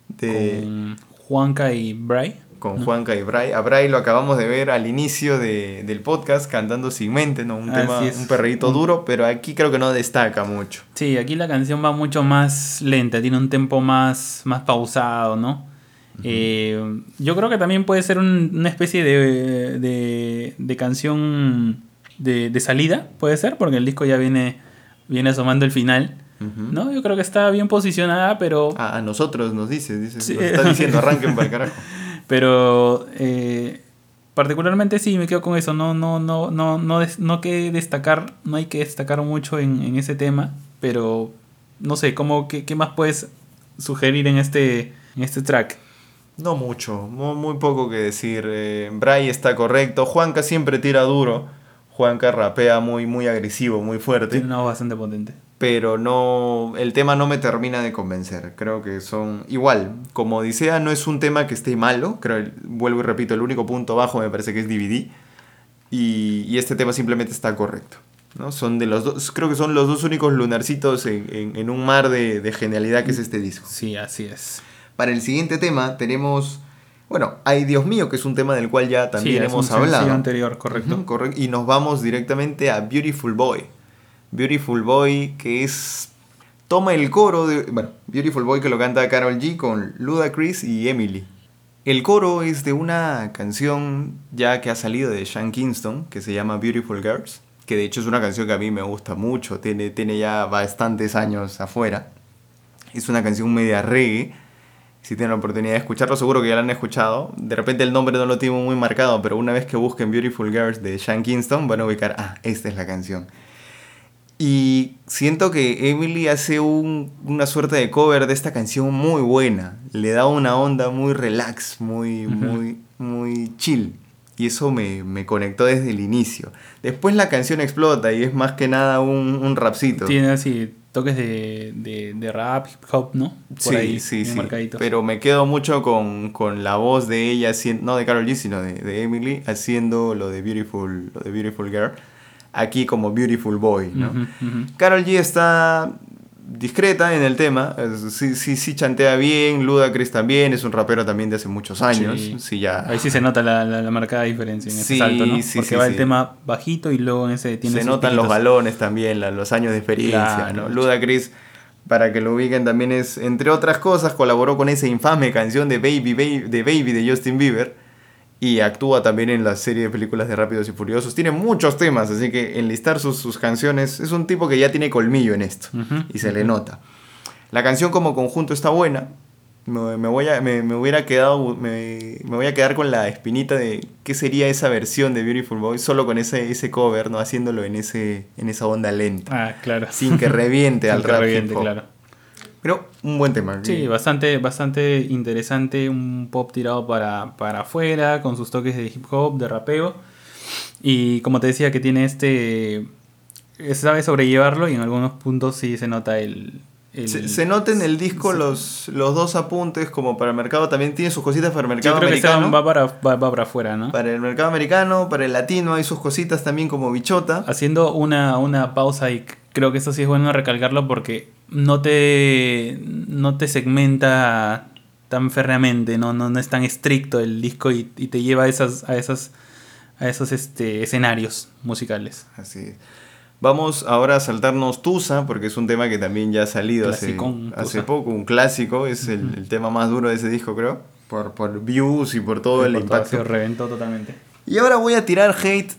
De... Con Juanca y Bray. Con. Juanca y Bray. A Bray lo acabamos de ver al inicio de, del podcast cantando Sin Mente, ¿no? Un Así tema, es. un perreíto duro, pero aquí creo que no destaca mucho. Sí, aquí la canción va mucho más lenta, tiene un tempo más, más pausado, ¿no? Eh, yo creo que también puede ser un- una especie de, de, de canción de, de salida, puede ser, porque el disco ya viene viene asomando el final. ¿no? Yo creo que está bien posicionada, pero, A, a nosotros nos dice, dice Sí. nos está diciendo arranquen para el carajo. pero eh, particularmente sí me quedo con eso. No, no, no, no, no, des- no que destacar, no hay que destacar mucho en, en ese tema, pero no sé, ¿cómo, qué, qué más puedes sugerir en este, en este track? No mucho, mu- muy, poco que decir. Eh, Bray está correcto. Juanca siempre tira duro. Juanca rapea muy, muy agresivo, muy fuerte. Tiene una voz bastante potente. Pero no. El tema no me termina de convencer. Creo que son. Igual, como Odisea no es un tema que esté malo. Creo, vuelvo y repito, el único punto bajo me parece que es DVD. Y, y este tema simplemente está correcto. ¿no? Son de los dos. Creo que son los dos únicos lunarcitos en, en- en un mar de, de genialidad que es este disco. Sí, así es. Para el siguiente tema tenemos, bueno, Ay Dios mío, que es un tema del cual ya también Sí, es hemos un sencillo hablado. anterior, correcto. Ujú, correcto. Y nos vamos directamente a Beautiful Boy. Beautiful Boy, que es... Toma el coro de... Bueno, Beautiful Boy que lo canta Carol G con Ludacris y Emily. El coro es de una canción ya que ha salido de Sean Kingston, que se llama Beautiful Girls, que de hecho es una canción que a mí me gusta mucho, tiene, tiene ya bastantes años afuera. Es una canción media reggae. Si tienen la oportunidad de escucharlo, seguro que ya la han escuchado. De repente el nombre no lo tengo muy marcado, pero una vez que busquen Beautiful Girls de Sean Kingston, van a ubicar, ah, esta es la canción. Y siento que Emily hace un- una suerte de cover de esta canción muy buena. Le da una onda muy relax, muy, muy, muy chill. Y eso me, me conectó desde el inicio. Después la canción explota y es más que nada un, un rapcito. Tiene así toques de, de, de rap, hip hop, ¿no? Por sí, ahí, sí, sí. Pero me quedo mucho con, con la voz de ella, haciendo, no de Carol G, sino de, de Emily, haciendo lo de Beautiful, lo de Beautiful Girl, aquí como Beautiful Boy, ¿no? Carol G está discreta en el tema, sí, sí, sí chantea bien, Ludacris también, es un rapero también de hace muchos años, Sí. sí, ya... Ahí sí se nota la, la, la marcada diferencia en ese Sí, salto, ¿no? sí, Porque va el tema bajito y luego en ese tiene se notan los balones también, la- los años de experiencia, Claro. ¿no? Ludacris, para que lo ubiquen también es, entre otras cosas, colaboró con esa infame canción de Baby, Baby, de Baby de Justin Bieber y actúa también en la serie de películas de Rápidos y Furiosos. Tiene muchos temas, así que enlistar sus, sus canciones es un tipo que ya tiene colmillo en esto y se le nota. La canción como conjunto está buena. Me, me voy a, me, me hubiera quedado, me, me voy a quedar con la espinita de qué sería esa versión de Beautiful Boy solo con ese, ese cover, no haciéndolo en ese, en esa onda lenta, Ah, claro. sin que reviente Sin al que rap reviente, claro. Pero un buen tema. Sí, bastante, bastante interesante, un pop tirado para, para afuera, con sus toques de hip hop, de rapeo. Y como te decía, que tiene este... Sabe sobrellevarlo y en algunos puntos sí se nota el... el- Se, se nota en el disco Sí. los, los dos apuntes como para el mercado, también tiene sus cositas para el Yo mercado creo que ese americano. va para, va, va para afuera, ¿no? Para el mercado americano, para el latino hay sus cositas también como bichota. Haciendo una, una pausa y creo que eso sí es bueno recalcarlo porque no te, no te segmenta tan férreamente, no, no, no es tan estricto el disco y, y te lleva a esas, a esas, a esos este, escenarios musicales. Así es. Vamos ahora a saltarnos Tusa, porque es un tema que también ya ha salido hace, poco, un clásico, es el, el tema más duro de ese disco, creo, por, por views y por todo el Por todo, impacto. se reventó totalmente. Y ahora voy a tirar hate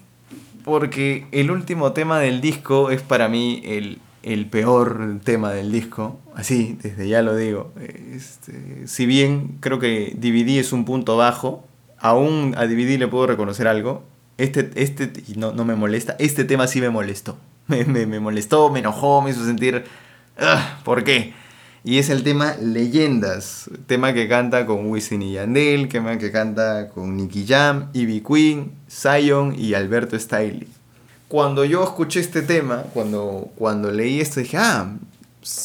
porque el último tema del disco es para mí el, el peor tema del disco. Así, desde ya lo digo. Este, si bien creo que DVD es un punto bajo, aún a DVD le puedo reconocer algo. Este, este no, no me molesta, este tema sí me molestó. Me, me- me molestó, me enojó, me hizo sentir... "Ah, ¿Por qué? Y es el tema Leyendas, tema que canta con Wisin y Yandel, tema que canta con Nicky Jam, Ivy Queen, Zion y Alberto Stiley. Cuando yo escuché este tema, cuando, cuando leí esto, dije, ah,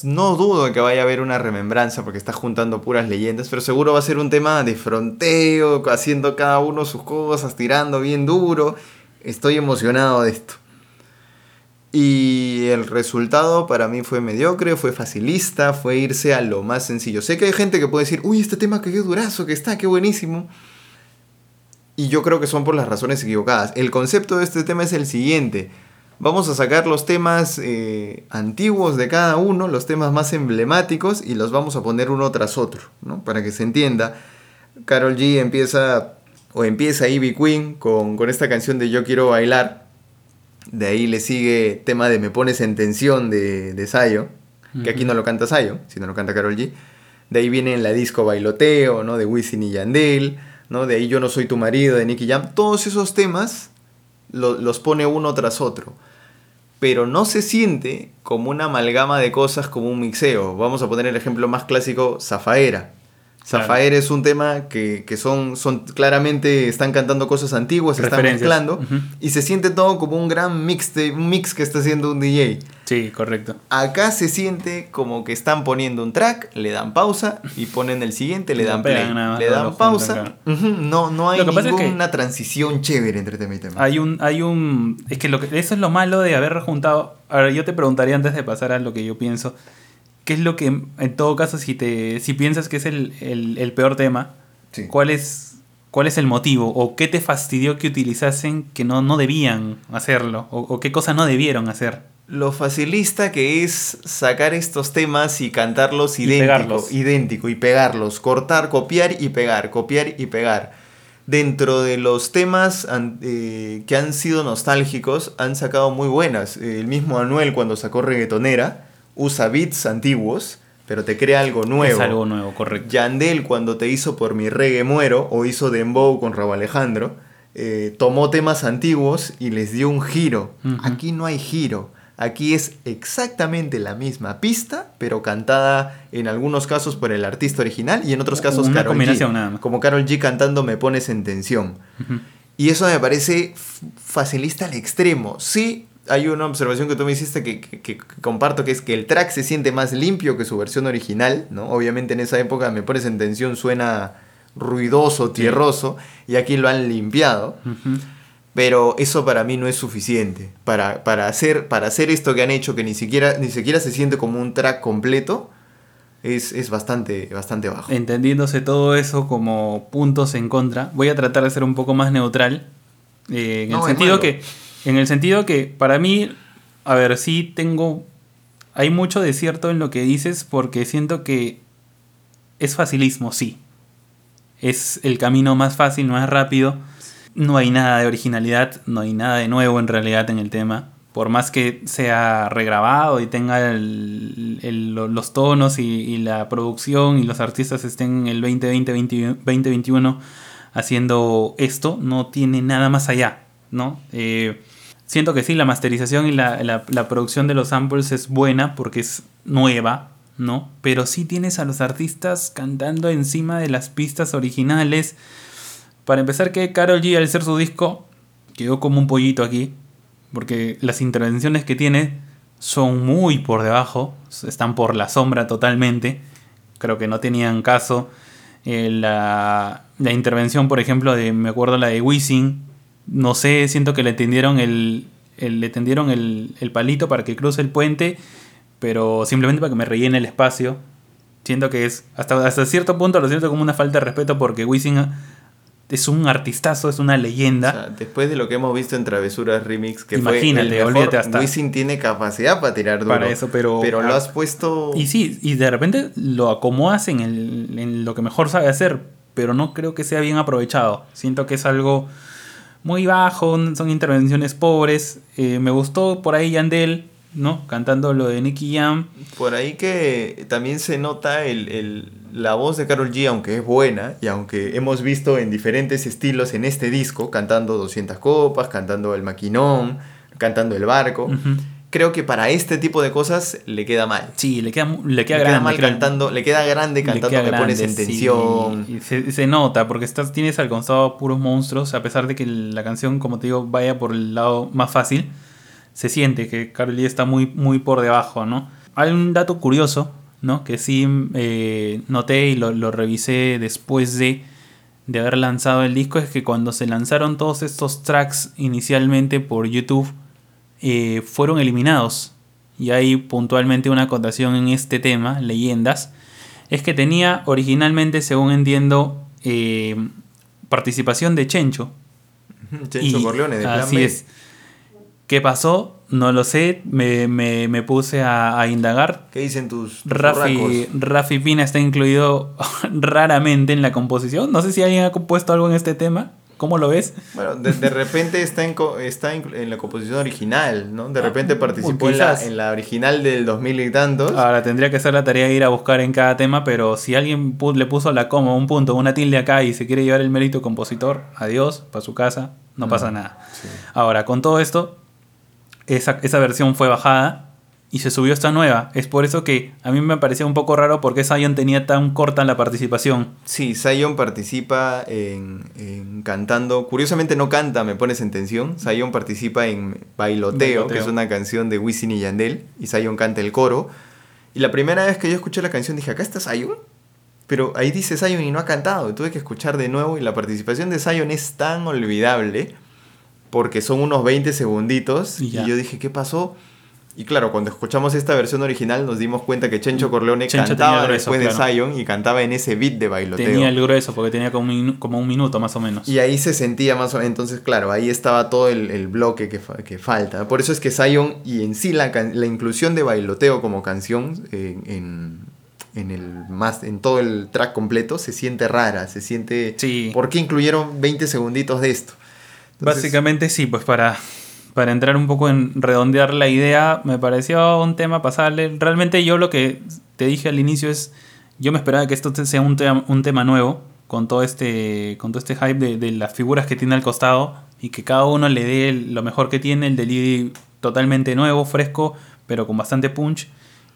no dudo que vaya a haber una remembranza porque está juntando puras leyendas, pero seguro va a ser un tema de fronteo, haciendo cada uno sus cosas, tirando bien duro. Estoy emocionado de esto. Y el resultado para mí fue mediocre, fue facilista, fue irse a lo más sencillo. Sé que hay gente que puede decir, uy, este tema que qué durazo, que está, qué buenísimo. Y yo creo que son por las razones equivocadas. El concepto de este tema es el siguiente. Vamos a sacar los temas eh, antiguos de cada uno, los temas más emblemáticos, y los vamos a poner uno tras otro, ¿no? Para que se entienda. Carol G empieza, o empieza Ivy Queen con, con esta canción de Yo Quiero Bailar, De ahí le sigue tema de Me pones en tensión de, de Sayo, que aquí no lo canta Sayo, sino lo canta Carol G. De ahí viene la disco Bailoteo, ¿no? De Wisin y Yandel, ¿no? De ahí Yo no soy tu marido, de Nicky Jam. Todos esos temas los pone uno tras otro. Pero no se siente como una amalgama de cosas, como un mixeo. Vamos a poner el ejemplo más clásico, Zafaera. Zafaer es un tema que, son, son claramente están cantando cosas antiguas, están mezclando y se siente todo como un gran mix de, un mix que está haciendo un DJ. Sí, correcto. Acá se siente como que están poniendo un track, le dan pausa y ponen el siguiente, le dan play, le dan pausa. No, no hay ninguna transición chévere entre tema y tema. Hay un, hay un, es que, lo que eso es lo malo de haber juntado. Ahora yo te preguntaría antes de pasar a lo que yo pienso. ¿Qué es lo que, en todo caso, si, te, si piensas que es el, peor tema, ¿cuál, es, ¿cuál es el motivo? ¿O qué te fastidió que utilizasen que no, no debían hacerlo? ¿O, qué cosa no debieron hacer? Lo facilista que es sacar estos temas y cantarlos idéntico, idéntico y pegarlos, cortar, copiar y pegar, copiar y pegar. Dentro de los temas eh, que han sido nostálgicos, han sacado muy buenas. El mismo Anuel cuando sacó Reggaetonera, usa beats antiguos, pero te crea algo nuevo. Es algo nuevo, correcto. Yandel, cuando te hizo Por mi reggae muero, o hizo Dembow con Raúl Alejandro, eh, tomó temas antiguos y les dio un giro. Aquí no hay giro. Aquí es exactamente la misma pista, pero cantada en algunos casos por el artista original y en otros casos Una Nada más. Como Carol G cantando Me pones en tensión. Y eso me parece facilista al extremo. Sí, hay una observación que tú me hiciste que, comparto, que es que el track se siente más limpio que su versión original, ¿no? Obviamente en esa época me pones en tensión, suena ruidoso, tierroso, y aquí lo han limpiado. Pero eso para mí no es suficiente. Para, para, hacer, para hacer esto que han hecho, que ni siquiera, ni siquiera se siente como un track completo, es, bastante, bastante bajo. Entendiéndose todo eso como puntos en contra, voy a tratar de ser un poco más neutral. Eh, en el sentido que en el sentido que para mí, a ver, sí tengo... Hay mucho de cierto en lo que dices porque siento que es facilismo, sí. Es el camino más fácil, más rápido. No hay nada de originalidad, no hay nada de nuevo en realidad en el tema. Por más que sea regrabado y tenga los tonos y, la producción y los artistas estén en el 2020, 2021 haciendo esto, no tiene nada más allá, ¿no? Eh, Siento que sí, la masterización y la, producción de los samples es buena porque es nueva, ¿no? Pero sí tienes a los artistas cantando encima de las pistas originales. Para empezar, que Carol G al ser su disco quedó como un pollito aquí, porque las intervenciones que tiene son muy por debajo, están por la sombra totalmente. Creo que no tenían caso. Eh, la, la, intervención, por ejemplo, de, me acuerdo la de Wisin, no sé, siento que le tendieron el, le tendieron el, palito para que cruce el puente, pero simplemente para que me rellene el espacio. Siento que es, hasta, hasta cierto punto lo siento como una falta de respeto porque Wisin es un artistazo, es una leyenda. después de lo que hemos visto en Travesuras Remix, que Imagínate, fue el hasta. Wisin tiene capacidad para tirar duro. Para eso, pero. Pero lo has puesto. Y sí, y de repente lo acomodas en, el, en lo que mejor sabe hacer, pero no creo que sea bien aprovechado. Siento que es algo muy bajo, son intervenciones pobres. Eh, me gustó por ahí Yandel, ¿no? Cantando lo de Nicky Jam. Por ahí que también se nota el, la voz de Carol G, aunque es buena, y aunque hemos visto en diferentes estilos en este disco, cantando 200 copas, cantando el maquinón, cantando el barco creo que para este tipo de cosas le queda mal. Sí, le queda, le queda grande. mal cantando, le queda grande cantando, le, pones en tensión. Y se, nota, porque estás, tienes al costado puros monstruos, a pesar de que la canción, como te digo, vaya por el lado más fácil, se siente que Carly está muy, muy por debajo, ¿no? Hay un dato curioso, ¿no? Que sí eh, noté y lo, lo revisé después de de haber lanzado el disco es que cuando se lanzaron todos estos tracks inicialmente por YouTube eh, fueron eliminados. Y hay puntualmente una acotación en este tema, leyendas, es que tenía originalmente, según entiendo, eh, participación de Chencho. Chencho Corleone, de Así es. ¿Qué pasó? No lo sé, me, me, puse a, indagar. ¿Qué dicen tus, Rafi, Pina está incluido raramente en la composición. No sé si alguien ha compuesto algo en este tema. ¿Cómo lo ves? Bueno, de, de repente está, en, co- está en, en la composición original, ¿no? De Ah, repente participó en la, quizás. en la original del 2000 y tantos. Ahora tendría que hacer la tarea de ir a buscar en cada tema, pero si alguien le puso la coma, un punto, una tilde acá y se quiere llevar el mérito compositor, adiós, para su casa, no pasa nada. sí. Ahora, con todo esto, esa, esa versión fue bajada y se subió esta nueva. Es por eso que a mí me parecía un poco raro porque Zion tenía tan corta la participación. Sí, Zion participa en, en cantando. Curiosamente no canta, me pones en tensión. Zion participa en Bailoteo, Bailoteo. que es una canción de Wisin y Yandel. Y Zion canta el coro. Y la primera vez que yo escuché la canción dije, ¿acá está Zion? Pero ahí dice Zion y no ha cantado. Tuve que escuchar de nuevo y la participación de Zion es tan olvidable porque son unos 20 segunditos. Y Y, yo dije, ¿qué pasó? Y claro, cuando escuchamos esta versión original nos dimos cuenta que Chencho Corleone Chencho tenía cantaba grueso, después claro. de Zion y cantaba en ese beat de bailoteo. Tenía el grueso porque tenía como un, como un minuto más o menos. Y ahí se sentía más o menos, entonces claro, ahí estaba todo el, el bloque que, que falta. Por eso es que Zion y en sí la, la inclusión de bailoteo como canción en, en, en el más, en todo el track completo se siente rara, se siente... Sí. ¿Por qué incluyeron 20 segunditos de esto? Entonces, Básicamente sí, pues para, para entrar un poco en redondear la idea, me pareció un tema pasarle. Realmente yo lo que te dije al inicio es, yo me esperaba que esto sea un tema, un tema nuevo, con todo este, con todo este hype de, las figuras que tiene al costado, y que cada uno le dé lo mejor que tiene, el delivery totalmente nuevo, fresco, pero con bastante punch.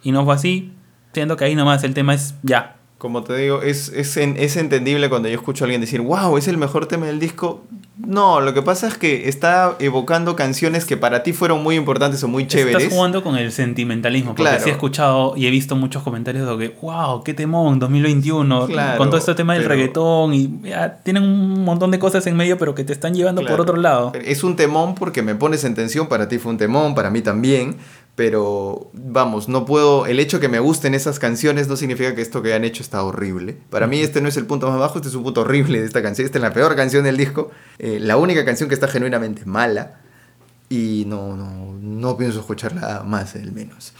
Y no fue así, siendo que ahí nomás el tema es ya. Como te digo, es, es, es entendible cuando yo escucho a alguien decir, wow, es el mejor tema del disco. No, lo que pasa es que está evocando canciones que para ti fueron muy importantes o muy chéveres. Estás jugando con el sentimentalismo, porque Claro. sí he escuchado y he visto muchos comentarios de que, wow, qué temón, 2021, Claro, con todo este tema del pero- reggaetón y ya, tienen un montón de cosas en medio, pero que te están llevando Claro. por otro lado. Es un temón porque me pones en tensión, para ti fue un temón, para mí también, pero vamos, no puedo, el hecho que me gusten esas canciones no significa que esto que han hecho está horrible. Para mí este no es el punto más bajo, este es un punto horrible de esta canción, esta es la peor canción del disco, eh, la única canción que está genuinamente mala y no, no, no pienso escucharla más, al menos.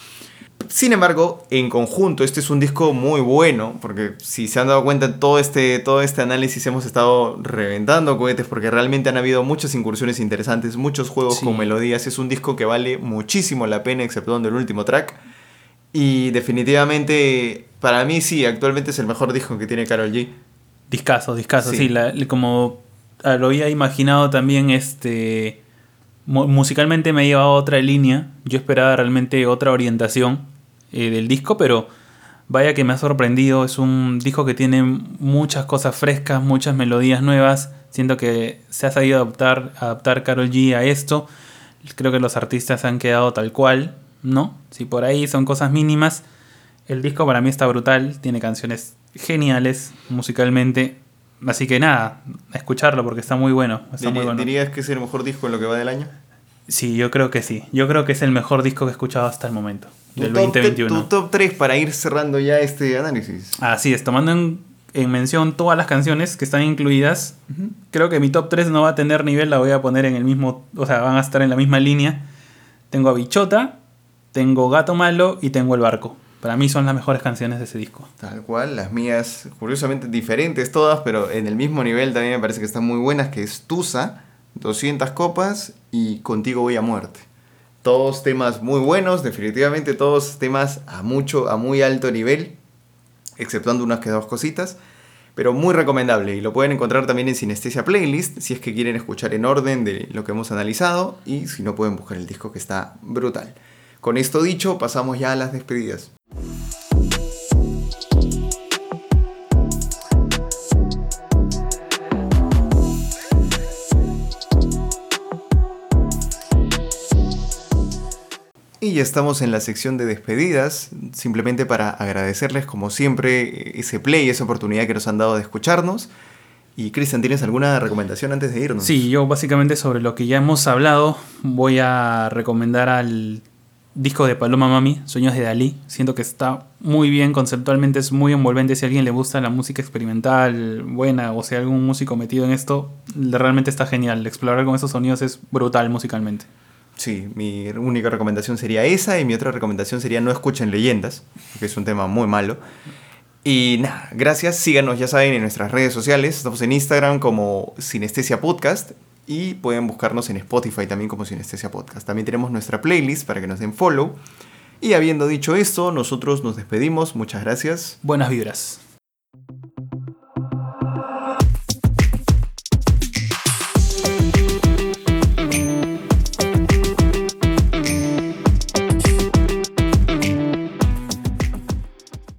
Sin embargo, en conjunto, este es un disco muy bueno, porque si se han dado cuenta, en todo este, todo este análisis hemos estado reventando cohetes, porque realmente han habido muchas incursiones interesantes, muchos juegos Sí. con melodías. Es un disco que vale muchísimo la pena, exceptuando el último track. Y definitivamente, para mí sí, actualmente es el mejor disco que tiene Carol G. Discaso, discaso, Sí. sí, la- como ah, lo había imaginado también, este mu- musicalmente me lleva a otra línea, yo esperaba realmente otra orientación eh, del disco, pero vaya que me ha sorprendido, es un disco que tiene muchas cosas frescas, muchas melodías nuevas, siento que se ha sabido adaptar, adaptar Carol G a esto, creo que los artistas han quedado tal cual, ¿no? Si por ahí son cosas mínimas, el disco para mí está brutal, tiene canciones geniales musicalmente. Así que nada, escucharlo porque está muy bueno. Está muy bueno. ¿Dirías que es el mejor disco en lo que va del año? Sí, yo creo que sí. Yo creo que es el mejor disco que he escuchado hasta el momento, Tu del top, 2021. tu top 3 para ir cerrando ya este análisis. Así es, tomando en, en mención todas las canciones que están incluidas, creo que mi top 3 no va a tener nivel, la voy a poner en el mismo, o sea, van a estar en la misma línea. Tengo a Bichota, tengo Gato Malo y tengo El Barco. Para mí son las mejores canciones de ese disco. Tal cual, las mías, curiosamente diferentes todas, pero en el mismo nivel también me parece que están muy buenas, que es Tusa, 200 copas y Contigo voy a muerte. Todos temas muy buenos, definitivamente todos temas a mucho, a muy alto nivel, exceptuando unas que dos cositas, pero muy recomendable y lo pueden encontrar también en Sinestesia Playlist si es que quieren escuchar en orden de lo que hemos analizado y si no pueden buscar el disco que está brutal. Con esto dicho, pasamos ya a las despedidas. Y ya estamos en la sección de despedidas, simplemente para agradecerles como siempre ese play, esa oportunidad que nos han dado de escucharnos. Y Cristian, ¿tienes alguna recomendación antes de irnos? Sí, yo básicamente sobre lo que ya hemos hablado voy a recomendar al disco de Paloma Mami, Sueños de Dalí. Siento que está muy bien, conceptualmente es muy envolvente. Si a alguien le gusta la música experimental buena o hay algún músico metido en esto, realmente está genial. Explorar con esos sonidos es brutal musicalmente. Sí, mi única recomendación sería esa y mi otra recomendación sería no escuchen leyendas, que es un tema muy malo. Y nada, gracias. Síganos, ya saben, en nuestras redes sociales. Estamos en Instagram como Sinestesia Podcast y pueden buscarnos en Spotify también como Sinestesia Podcast. También tenemos nuestra playlist para que nos den follow. Y habiendo dicho esto, nosotros nos despedimos. Muchas gracias. Buenas vibras.